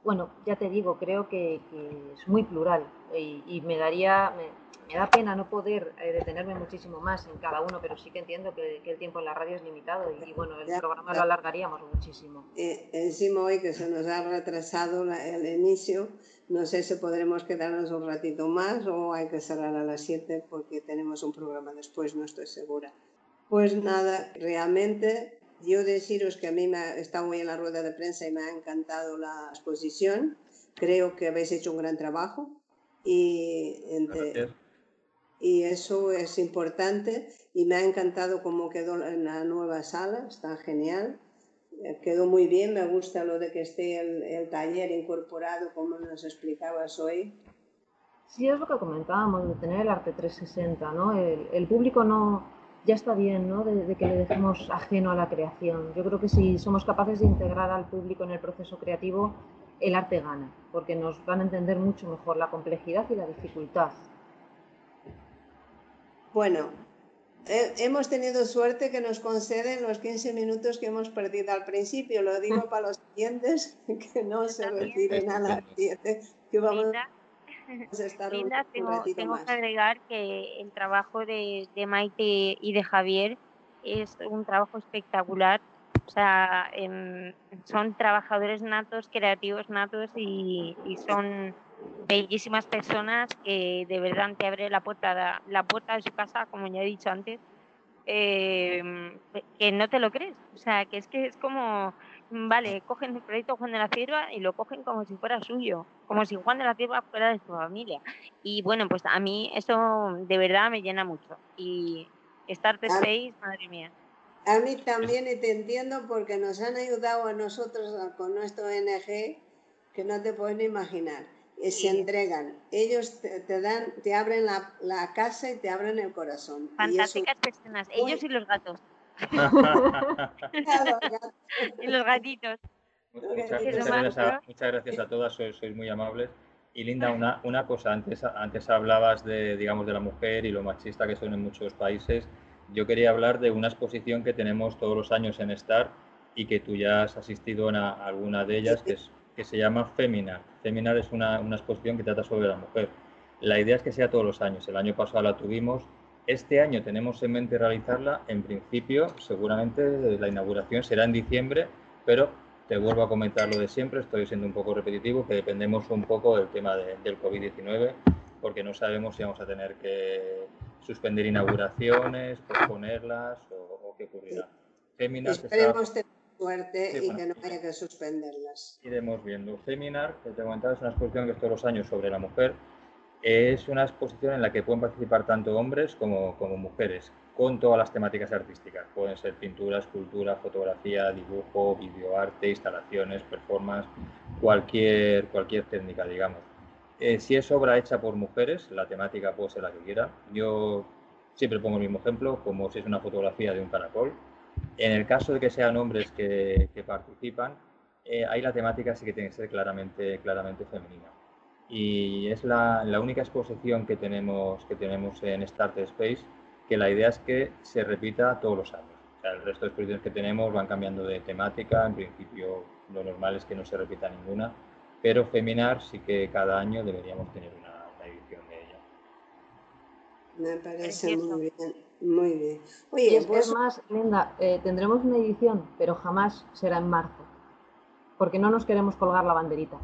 Bueno, ya te digo, creo que, es muy plural y, me daría, me, da pena no poder eh, detenerme muchísimo más en cada uno, pero sí que entiendo que, el tiempo en la radio es limitado y, bueno, el programa lo alargaríamos muchísimo. Eh, encima hoy que se nos ha retrasado el inicio, no sé si podremos quedarnos un ratito más o hay que cerrar a las 7 porque tenemos un programa después, no estoy segura. Pues nada, realmente yo deciros que a mí me ha estado muy en la rueda de prensa y me ha encantado la exposición. Creo que habéis hecho un gran trabajo y, y eso es importante y me ha encantado cómo quedó en la nueva sala, está genial quedó muy bien, me gusta lo de que esté el, taller incorporado, como nos explicabas hoy. Sí, es lo que comentábamos, de tener el arte 360, ¿no? El, público no, ya está bien, ¿no? De, que le dejemos ajeno a la creación. Yo creo que si somos capaces de integrar al público en el proceso creativo, el arte gana, porque nos van a entender mucho mejor la complejidad y la dificultad. Bueno, hemos tenido suerte que nos conceden los 15 minutos que hemos perdido al principio. Lo digo para los siguientes que no se retiren a las 7, que vamos Linda, tengo, tengo que agregar que el trabajo de, de, Maite y de Javier es un trabajo espectacular. O sea, em, son trabajadores natos, creativos natos y, y son bellísimas personas que de verdad te abre la puerta, la puerta de su casa, como ya he dicho antes, em, que no te lo crees. O sea, que es que es como, vale, cogen el proyecto Juan de la Cierva y lo cogen como si fuera suyo, como si Juan de la Cierva fuera de su familia. Y bueno, pues a mí eso de verdad me llena mucho. Y Start Space, madre mía. A mí también y te entiendo porque nos han ayudado a nosotros con nuestro ONG que no te pueden imaginar se entregan. Ellos te, dan, te abren la, la, casa y te abren el corazón. Fantásticas personas, ellos y los gatos. y los gatitos. Muchas, gracias a, todas, sois, muy amables. Y Linda, una, una cosa, antes, antes hablabas de, digamos, de la mujer y lo machista que son en muchos países. Yo quería hablar de una exposición que tenemos todos los años en STAR y que tú ya has asistido a, alguna de ellas, que, es, que se llama Feminar. Feminar es una, una exposición que trata sobre la mujer. La idea es que sea todos los años. El año pasado la tuvimos. Este año tenemos en mente realizarla. En principio, seguramente la inauguración será en diciembre, pero te vuelvo a comentar lo de siempre, estoy siendo un poco repetitivo, que dependemos un poco del tema del COVID-19, porque no sabemos si vamos a tener que suspender inauguraciones, posponerlas o, qué ocurrirá. Feminar Esperemos tener suerte y que no haya que suspenderlas. Iremos viendo. Feminar, que te comentaba, es una exposición que es todos los años sobre la mujer. Es una exposición en la que pueden participar tanto hombres como, mujeres con todas las temáticas artísticas. Pueden ser pintura, escultura, fotografía, dibujo, videoarte, instalaciones, performance, cualquier, cualquier técnica, digamos. Eh, si es obra hecha por mujeres, la temática puede ser la que quiera. Yo siempre pongo el mismo ejemplo, como si es una fotografía de un caracol. En el caso de que sean hombres que, participan, eh, ahí la temática sí que tiene que ser claramente, claramente femenina. Y es la, la única exposición que tenemos, que tenemos en Start Space que la idea es que se repita todos los años. O sea, el resto de exposiciones que tenemos van cambiando de temática, en principio lo normal es que no se repita ninguna, pero Feminar sí que cada año deberíamos tener una, edición de ella. Me parece muy bien. Muy bien. Oye, es pues... más, Linda, eh, tendremos una edición, pero jamás será en marzo, porque no nos queremos colgar la banderita.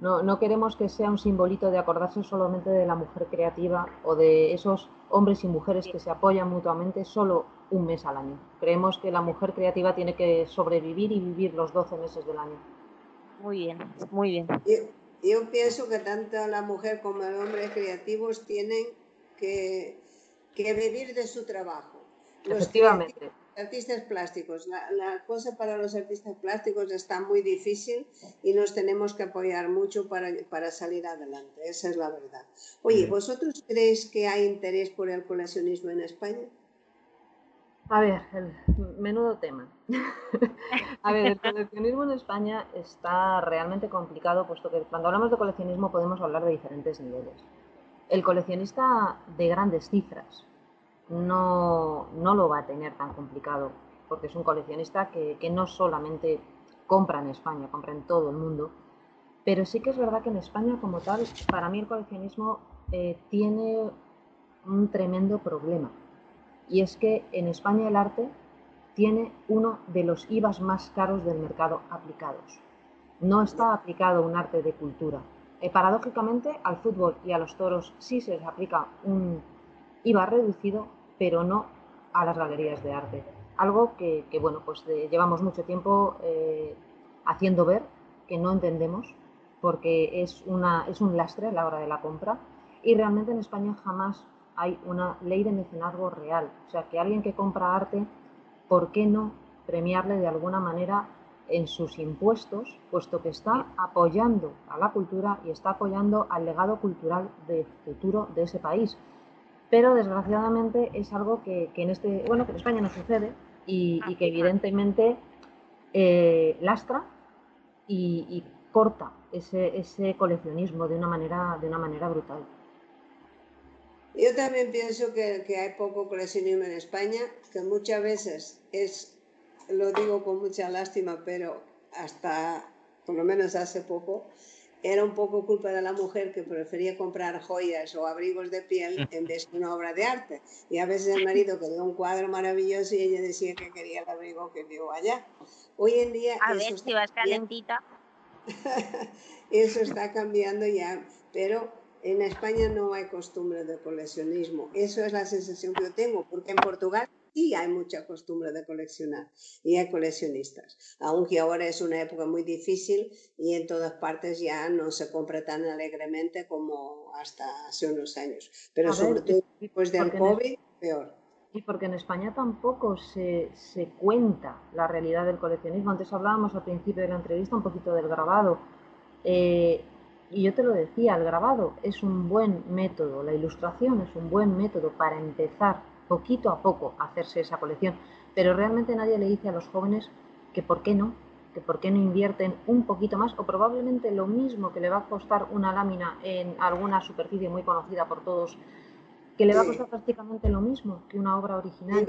No, no queremos que sea un simbolito de acordarse solamente de la mujer creativa o de esos hombres y mujeres que se apoyan mutuamente solo un mes al año. Creemos que la mujer creativa tiene que sobrevivir y vivir los 12 meses del año. Muy bien, muy bien. Yo, pienso que tanto la mujer como el hombre creativos tienen que, que vivir de su trabajo. Efectivamente artistas plásticos. La, cosa para los artistas plásticos está muy difícil y nos tenemos que apoyar mucho para, salir adelante. Esa es la verdad. Oye, ¿vosotros creéis que hay interés por el coleccionismo en España? A ver, el menudo tema. a ver, el coleccionismo en España está realmente complicado, puesto que cuando hablamos de coleccionismo podemos hablar de diferentes niveles. El coleccionista de grandes cifras, no, no lo va a tener tan complicado, porque es un coleccionista que, no solamente compra en España, compra en todo el mundo, pero sí que es verdad que en España como tal, para mí el coleccionismo eh, tiene un tremendo problema. Y es que en España el arte tiene uno de los IVAs más caros del mercado aplicados. No está aplicado un arte de cultura. Eh, paradójicamente, al fútbol y a los toros sí se les aplica un IVA reducido, pero no a las galerías de arte. Algo que, bueno, pues llevamos mucho tiempo eh, haciendo ver que no entendemos porque es, una, es un lastre a la hora de la compra y realmente en España jamás hay una ley de mecenazgo real. O sea, que alguien que compra arte, ¿por qué no premiarle de alguna manera en sus impuestos, puesto que está apoyando a la cultura y está apoyando al legado cultural de futuro de ese país? Pero desgraciadamente es algo que, en este, bueno, que en España no sucede y, que evidentemente eh, lastra y, corta ese, ese, coleccionismo de una manera, de una manera brutal. Yo también pienso que, que, hay poco coleccionismo en España, que muchas veces es, lo digo con mucha lástima, pero hasta por lo menos hace poco, era un poco culpa de la mujer que prefería comprar joyas o abrigos de piel en vez de una obra de arte. Y a veces el marido quería un cuadro maravilloso y ella decía que quería el abrigo que vio allá. Hoy en día... A ver si vas calentita. eso está cambiando ya, pero en España no hay costumbre de coleccionismo. Eso es la sensación que yo tengo, porque en Portugal sí hay mucha costumbre de coleccionar y hay coleccionistas, aunque ahora es una época muy difícil y en todas partes ya no se compra tan alegremente como hasta hace unos años. Pero sobre todo después del COVID, peor. Y porque en España tampoco se, se, cuenta la realidad del coleccionismo. Antes hablábamos al principio de la entrevista un poquito del grabado. Eh, y yo te lo decía, el grabado es un buen método, la ilustración es un buen método para empezar poquito a poco hacerse esa colección, pero realmente nadie le dice a los jóvenes que por qué no, que por qué no invierten un poquito más o probablemente lo mismo que le va a costar una lámina en alguna superficie muy conocida por todos, que le va a costar prácticamente lo mismo que una obra original. Un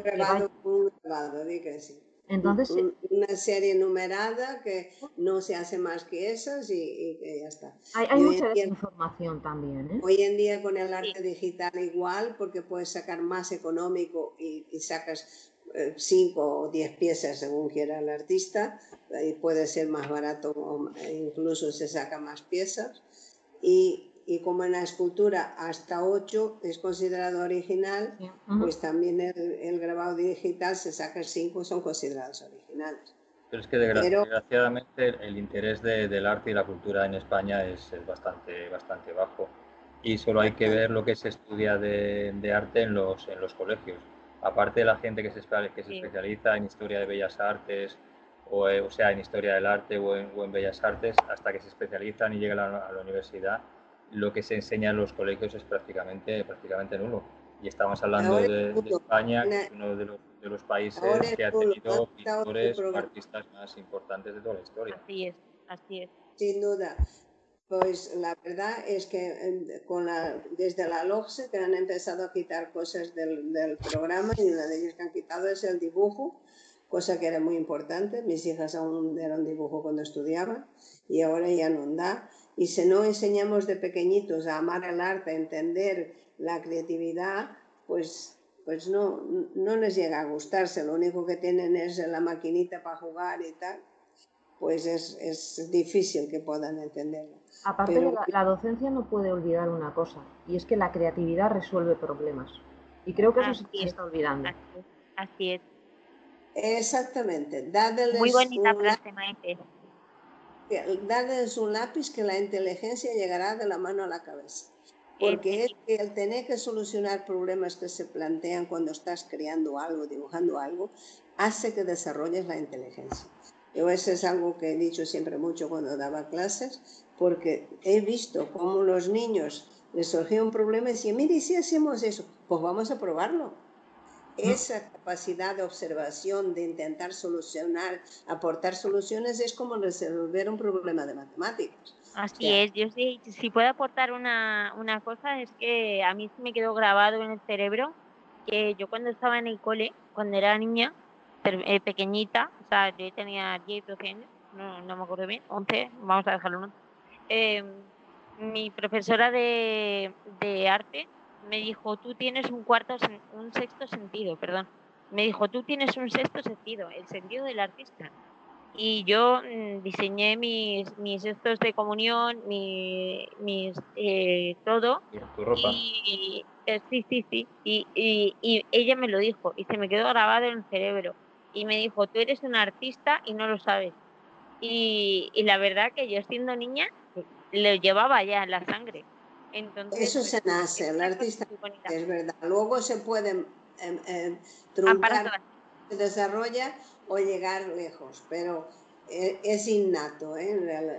entonces, una serie numerada que no se hace más que esas y, que ya está. Hay, mucha desinformación también. ¿eh? Hoy en día con el arte digital igual, porque puedes sacar más económico y, sacas eh, cinco o diez piezas según quiera el artista, y puede ser más barato o incluso se saca más piezas. Y, y como en la escultura hasta 8 es considerado original, pues también el, grabado digital se saca 5 son considerados originales. Pero es que desgraciadamente el interés del arte y la cultura en España es, bastante, bastante bajo y solo hay que ver lo que se estudia de, arte en los, en los colegios. Aparte de la gente que se, que se especializa en historia de bellas artes, o, eh, o sea, en historia del arte o en, o en bellas artes, hasta que se especializan y llegan a la universidad, lo que se enseña en los colegios es prácticamente, prácticamente nulo. Y estamos hablando de, España, que es uno de los, de los países que ha tenido pintores o artistas más importantes de toda la historia. Así es, así es. Sin duda. Pues la verdad es que con la, desde la LOGSE que han empezado a quitar cosas del, del programa y una de ellas que han quitado es el dibujo, cosa que era muy importante. Mis hijas aún eran dibujo cuando estudiaban y ahora ya no da. Y si no enseñamos de pequeñitos a amar el arte, a entender la creatividad, pues, pues no, no les llega a gustarse. Lo único que tienen es la maquinita para jugar y tal. Pues es, es difícil que puedan entenderlo. Aparte, de la, docencia no puede olvidar una cosa, y es que la creatividad resuelve problemas. Y creo que eso se está olvidando. Así es. Exactamente. Muy bonita frase, Maite darles un lápiz que la inteligencia llegará de la mano a la cabeza. Porque es que el tener que solucionar problemas que se plantean cuando estás creando algo, dibujando algo, hace que desarrolles la inteligencia. Yo eso es algo que he dicho siempre mucho cuando daba clases, porque he visto cómo los niños les surgía un problema y decían, mire, si hacemos eso, pues vamos a probarlo esa capacidad de observación, de intentar solucionar, aportar soluciones, es como resolver un problema de matemáticas. Así es, yo sí, si puedo aportar una, una cosa, es que a mí me quedó grabado en el cerebro que yo cuando estaba en el cole, cuando era niña, eh, pequeñita, o sea, yo tenía 10, 12 años, no, no me acuerdo bien, 11, vamos a dejarlo, ¿no? Eh, mi profesora de, de arte me dijo, tú tienes un cuarto, un sexto sentido, perdón. Me dijo, tú tienes un sexto sentido, el sentido del artista. Y yo mm, diseñé mis, mis de comunión, mi, mis, eh, todo. Y, eh, sí, sí, sí. Y, y, y ella me lo dijo y se me quedó grabado en el cerebro. Y me dijo, tú eres un artista y no lo sabes. Y, y la verdad que yo siendo niña lo llevaba ya en la sangre. Eso pues, se nace, el artista es verdad. Luego se puede eh, truncar, se desarrolla o llegar lejos, pero eh, es innato, ¿eh?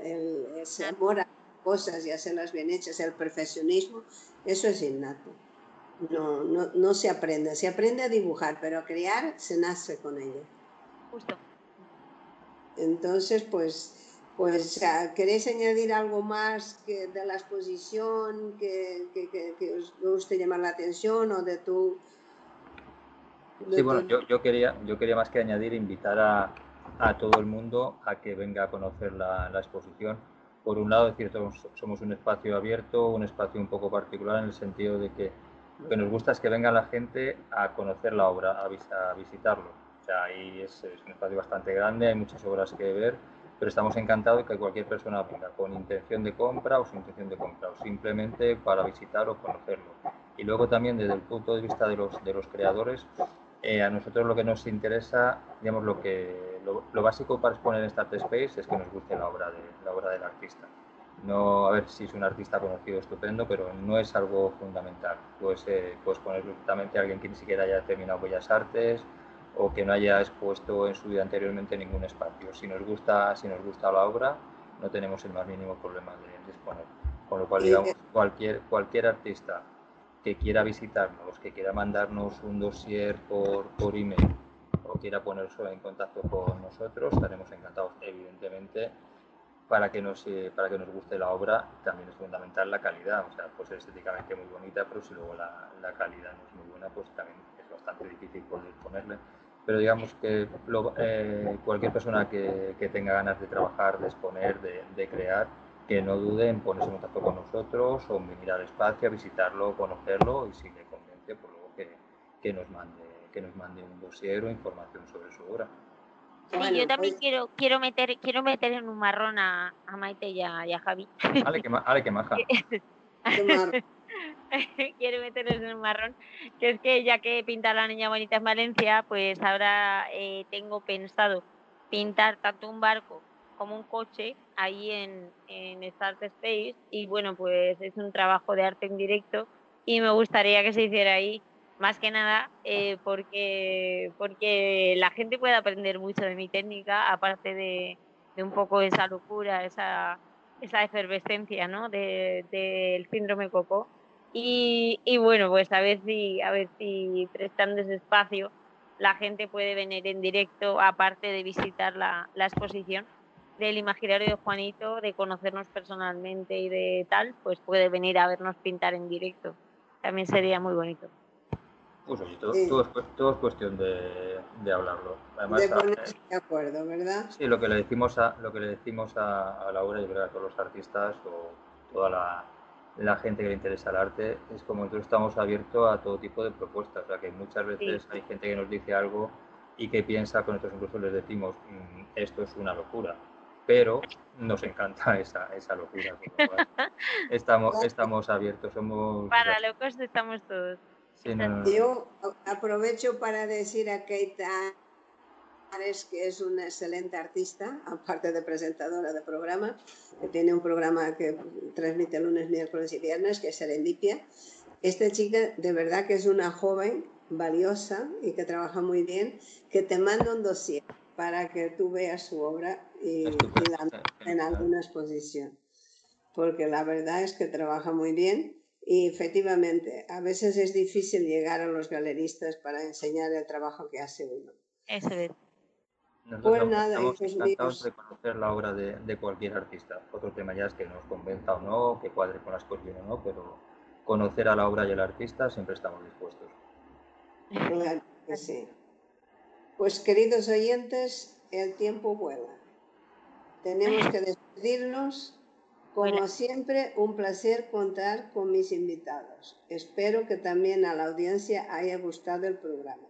el, ese amor a cosas y hacerlas bien hechas, el perfeccionismo, eso es innato. No, no, no se aprende, se aprende a dibujar, pero a crear se nace con ello. Justo. Entonces, pues pues, ¿queréis añadir algo más que de la exposición que, que, os guste llamar la atención o de tu... sí, bueno, yo, yo, quería, yo quería más que añadir, invitar a, a todo el mundo a que venga a conocer la, la exposición. Por un lado, decir, somos, somos, un espacio abierto, un espacio un poco particular en el sentido de que lo que nos gusta es que venga la gente a conocer la obra, a, a visitarlo. O sea, ahí es, es un espacio bastante grande, hay muchas obras que ver pero estamos encantados de que cualquier persona venga con intención de compra o sin intención de compra, o simplemente para visitar o conocerlo. Y luego también desde el punto de vista de los, de los creadores, eh, a nosotros lo que nos interesa, digamos, lo, que, lo, básico para exponer en Start Space es que nos guste la obra, de, la obra del artista. No, a ver si es un artista conocido, estupendo, pero no es algo fundamental. Puedes, eh, poner perfectamente a alguien que ni siquiera haya terminado Bellas Artes, o que no haya expuesto en su vida anteriormente ningún espacio. Si nos gusta, si nos gusta la obra, no tenemos el más mínimo problema de, exponer. Con lo cual, digamos, cualquier, cualquier artista que quiera visitarnos, que quiera mandarnos un dossier por, por email o quiera ponerse en contacto con nosotros, estaremos encantados, evidentemente, para que nos, eh, para que nos guste la obra también es fundamental la calidad, o sea, pues estéticamente muy bonita, pero si luego la, la calidad no es muy buena, pues también es bastante difícil poder ponerle. Pero digamos que eh, cualquier persona que, que, tenga ganas de trabajar, de exponer, de, de, crear, que no dude en ponerse en contacto con nosotros o venir al espacio, a visitarlo, conocerlo y si le convence, pues luego que, que nos mande que nos mande un dossier o información sobre su obra. Sí, yo también pues quiero, quiero meter, quiero meter en un marrón a, a Maite y a, y a Javi. Ale, que, ale, que maja. quiero meterles en un marrón, que es que ya que pinta la niña bonita en Valencia, pues ahora eh, tengo pensado pintar tanto un barco como un coche ahí en, en Start Space y bueno, pues es un trabajo de arte en directo y me gustaría que se hiciera ahí más que nada eh, porque, porque la gente puede aprender mucho de mi técnica, aparte de, de un poco esa locura, esa, esa efervescencia ¿no? del de, síndrome Coco. Y, y, bueno, pues a ver si, a ver si prestando ese espacio la gente puede venir en directo, aparte de visitar la, la exposición del imaginario de Juanito, de conocernos personalmente y de tal, pues puede venir a vernos pintar en directo. También sería muy bonito. Pues sí, todo, sí. Todo, es, todo, es, cuestión de, de hablarlo. Además, de ponerse de acuerdo, ¿verdad? Sí, lo que le decimos a, lo que le decimos a, a Laura, yo creo a todos los artistas o toda la, la, gente que le interesa el arte, es como nosotros estamos abiertos a todo tipo de propuestas. O sea, que muchas veces sí. hay gente que nos dice algo y que piensa, con nosotros incluso les decimos, mmm, esto es una locura. Pero nos encanta esa, esa locura. Estamos, estamos abiertos, somos... Para locos estamos todos. Sí, no, no. Yo aprovecho para decir a Keita Ares que es una excelente artista, aparte de presentadora de programa, que tiene un programa que transmite lunes, miércoles y viernes, que es Serendipia. Esta chica de verdad que es una joven valiosa y que trabaja muy bien, que te manda un dossier para que tú veas su obra y, y la en alguna exposición. Porque la verdad es que trabaja muy bien y efectivamente, a veces es difícil llegar a los galeristas para enseñar el trabajo que hace uno. Eso es. Nosotros pues nada, estamos encantados de conocer la obra de, de, cualquier artista. Otro tema ya es que nos convenza o no, que cuadre con la exposición o no, pero conocer a la obra y al artista siempre estamos dispuestos. Claro que sí. Pues queridos oyentes, el tiempo vuela. Tenemos que despedirnos. Como siempre, un placer contar con mis invitados. Espero que también a la audiencia haya gustado el programa.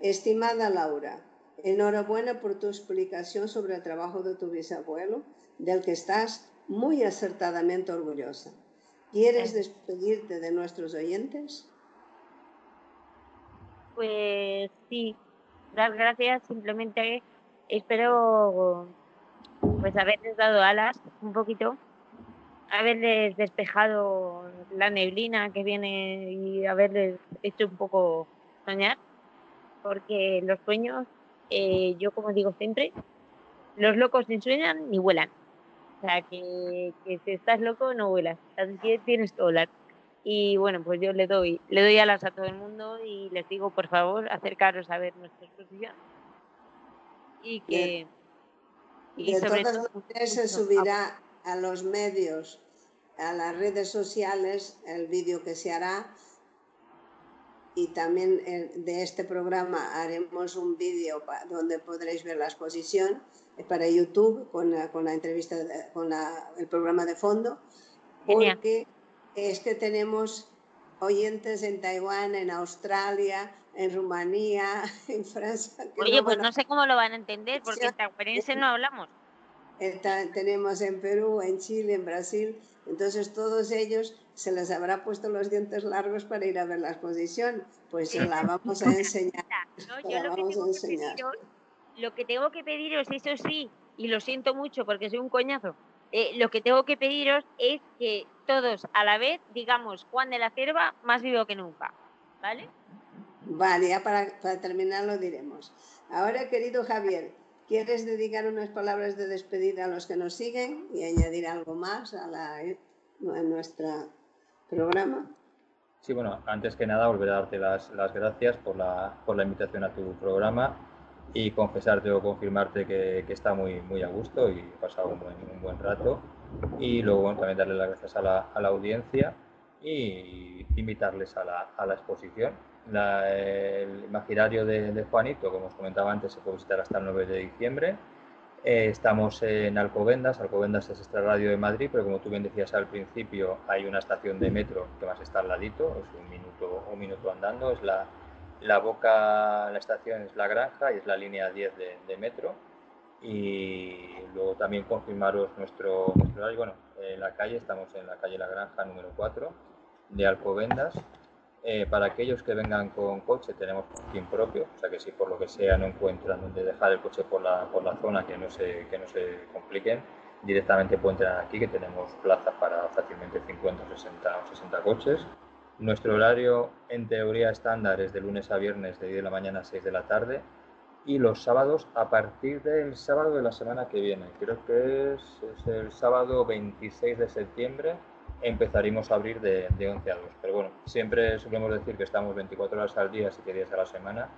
Estimada Laura, enhorabuena por tu explicación sobre el trabajo de tu bisabuelo, del que estás muy acertadamente orgullosa. ¿Quieres despedirte de nuestros oyentes? Pues sí, dar gracias. Simplemente espero pues haberles dado alas un poquito haberles despejado la neblina que viene y haberles hecho un poco soñar, porque los sueños, eh, yo como digo siempre, los locos ni sueñan ni vuelan. O sea, que, que si estás loco no vuelas, así que tienes que volar. Y bueno, pues yo le doy, le doy alas a todo el mundo y les digo, por favor, acercaros a ver nuestra exposición. Y que... Y de sobre todas maneras se subirá a los medios, a las redes sociales, el vídeo que se hará y también de este programa haremos un vídeo donde podréis ver la exposición eh, para YouTube con la, con la entrevista, con la, el programa de fondo, porque es que tenemos oyentes en Taiwán, en Australia, en Rumanía, en Francia. Oye, no pues no sé cómo lo van a entender, porque en taiwanense no hablamos. Está, tenemos en Perú, en Chile, en Brasil, entonces todos ellos se les habrá puesto los dientes largos para ir a ver la exposición, pues se la vamos a enseñar. No, yo lo, que tengo que pediros, lo que tengo que pediros, eso sí, y lo siento mucho porque soy un coñazo, eh, lo que tengo que pediros es que todos a la vez digamos Juan de la Cierva más vivo que nunca, ¿vale? Vale, ya para, para terminar lo diremos. Ahora, querido Javier, ¿Quieres dedicar unas palabras de despedida a los que nos siguen y añadir algo más a, la, a nuestro programa? Sí, bueno, antes que nada volver a darte las, las gracias por la, por la invitación a tu programa y confesarte o confirmarte que, está muy, muy a gusto y he pasado un buen, un buen rato. Y luego también darle las gracias a la, a la audiencia y invitarles a la, a la exposición. el imaginario de, de, Juanito, como os comentaba antes, se puede visitar hasta el 9 de diciembre. Eh, estamos en Alcobendas, Alcobendas es esta radio de Madrid, pero como tú bien decías al principio, hay una estación de metro que más está al ladito, es un minuto, un minuto andando, es la, la boca, la estación es la granja y es la línea 10 de, metro. Y luego también confirmaros nuestro, nuestro. Bueno, en la calle, estamos en la calle La Granja número 4 de Alcobendas. Eh, para aquellos que vengan con coche tenemos parking propio, o sea que si por lo que sea no encuentran donde dejar el coche por la, por la zona, que no, se, que no se compliquen, directamente pueden entrar aquí, que tenemos plazas para fácilmente 50 60 o 60 coches. Nuestro horario en teoría estándar es de lunes a viernes de 10 de la mañana a 6 de la tarde y los sábados a partir del sábado de la semana que viene, creo que es, el sábado 26 de septiembre, empezaremos a abrir de, de 11 a 2. Pero bueno, siempre solemos decir que estamos 24 horas al día, 7 días a la semana,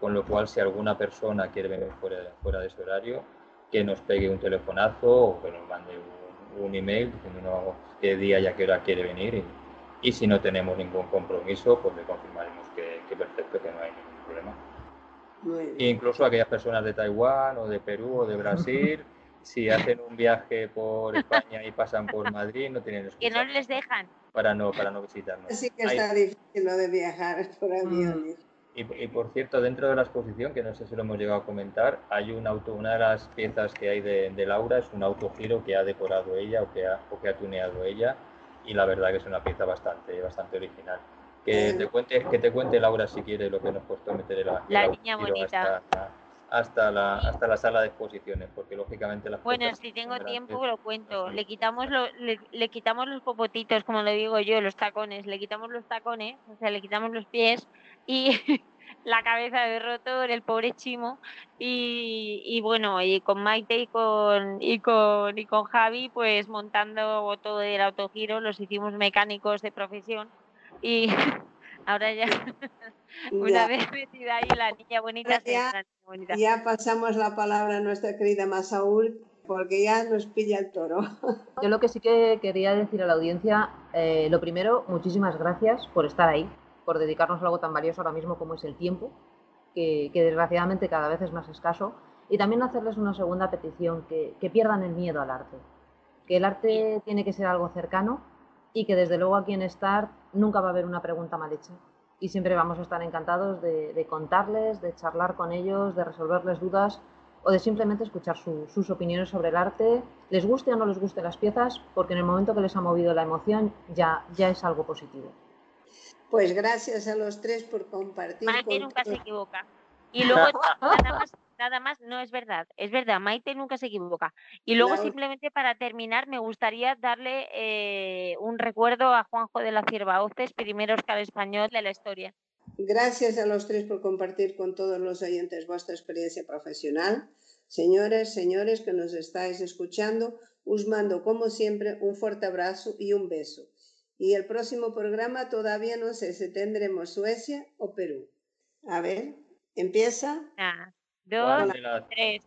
con lo cual si alguna persona quiere venir fuera, fuera de ese horario, que nos pegue un telefonazo o que nos mande un, un email diciendo qué día y a qué hora quiere venir y, y si no tenemos ningún compromiso, pues le confirmaremos que, perfecto, que no hay ningún problema. incluso aquellas personas de Taiwán o de Perú o de Brasil, si hacen un viaje por España y pasan por Madrid, no tienen excusa. Que no les dejan. Para no, para no visitarnos. Así que está difícil lo de viajar por avión. Mm. Y, y, por cierto, dentro de la exposición, que no sé si lo hemos llegado a comentar, hay un auto, una de las piezas que hay de, de Laura es un autogiro que ha decorado ella o que ha, o que ha tuneado ella y la verdad que es una pieza bastante, bastante original. Que te cuente, que te cuente Laura si quiere lo que nos costó meter la, la niña bonita. Hasta, la, hasta la sala de exposiciones, porque lógicamente las Bueno, si tengo tiempo lo cuento. Le quitamos, lo, le, le, quitamos los popotitos, como lo digo yo, los tacones, le quitamos los tacones, o sea, le quitamos los pies y la cabeza de rotor, el pobre Chimo. Y, y, bueno, y con Maite y con, y con, y con Javi, pues montando todo el autogiro, los hicimos mecánicos de profesión. Y ahora ya, una vez metida ahí la niña bonita, ya, ya pasamos la palabra a nuestra querida Masaúl porque ya nos pilla el toro. Yo lo que sí que quería decir a la audiencia, eh, lo primero, muchísimas gracias por estar ahí, por dedicarnos a algo tan valioso ahora mismo como es el tiempo, que, desgraciadamente cada vez es más escaso, y también hacerles una segunda petición, que, pierdan el miedo al arte, que el arte tiene que ser algo cercano y que desde luego aquí en Start nunca va a haber una pregunta mal hecha y siempre vamos a estar encantados de, contarles, de charlar con ellos, de resolverles dudas o de simplemente escuchar sus opiniones sobre el arte, les guste o no les guste las piezas, porque en el momento que les ha movido la emoción ya, ya es algo positivo. Pues gracias a los tres por compartir. Maite nunca se equivoca. Y luego nada más, nada más, no es verdad, es verdad, Maite nunca se equivoca. Y luego simplemente para terminar me gustaría darle eh, un recuerdo a Juanjo de la Cierva Oces, primer Oscar español de la historia. Gracias a los tres por compartir con todos los oyentes vuestra experiencia profesional. Señores, señores que nos estáis escuchando, os mando como siempre un fuerte abrazo y un beso. Y el próximo programa todavía no sé si tendremos Suecia o Perú. A ver, empieza. Una, dos, tres.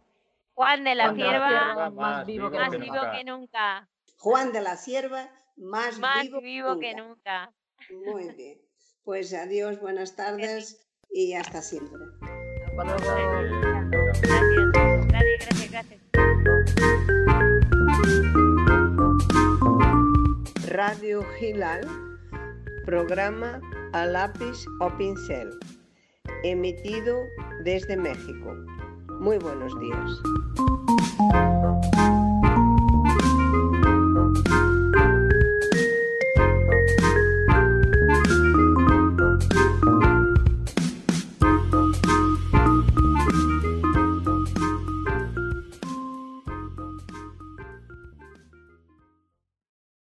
Juan de la Cierva, más, vivo, que, nunca. Juan de la Cierva, más, vivo, que, nunca. Muy bien. Pues adiós, buenas tardes y hasta siempre. Gracias, gracias, gracias. Radio Gilal, programa a lápiz o pincel, emitido desde México. Muy buenos días.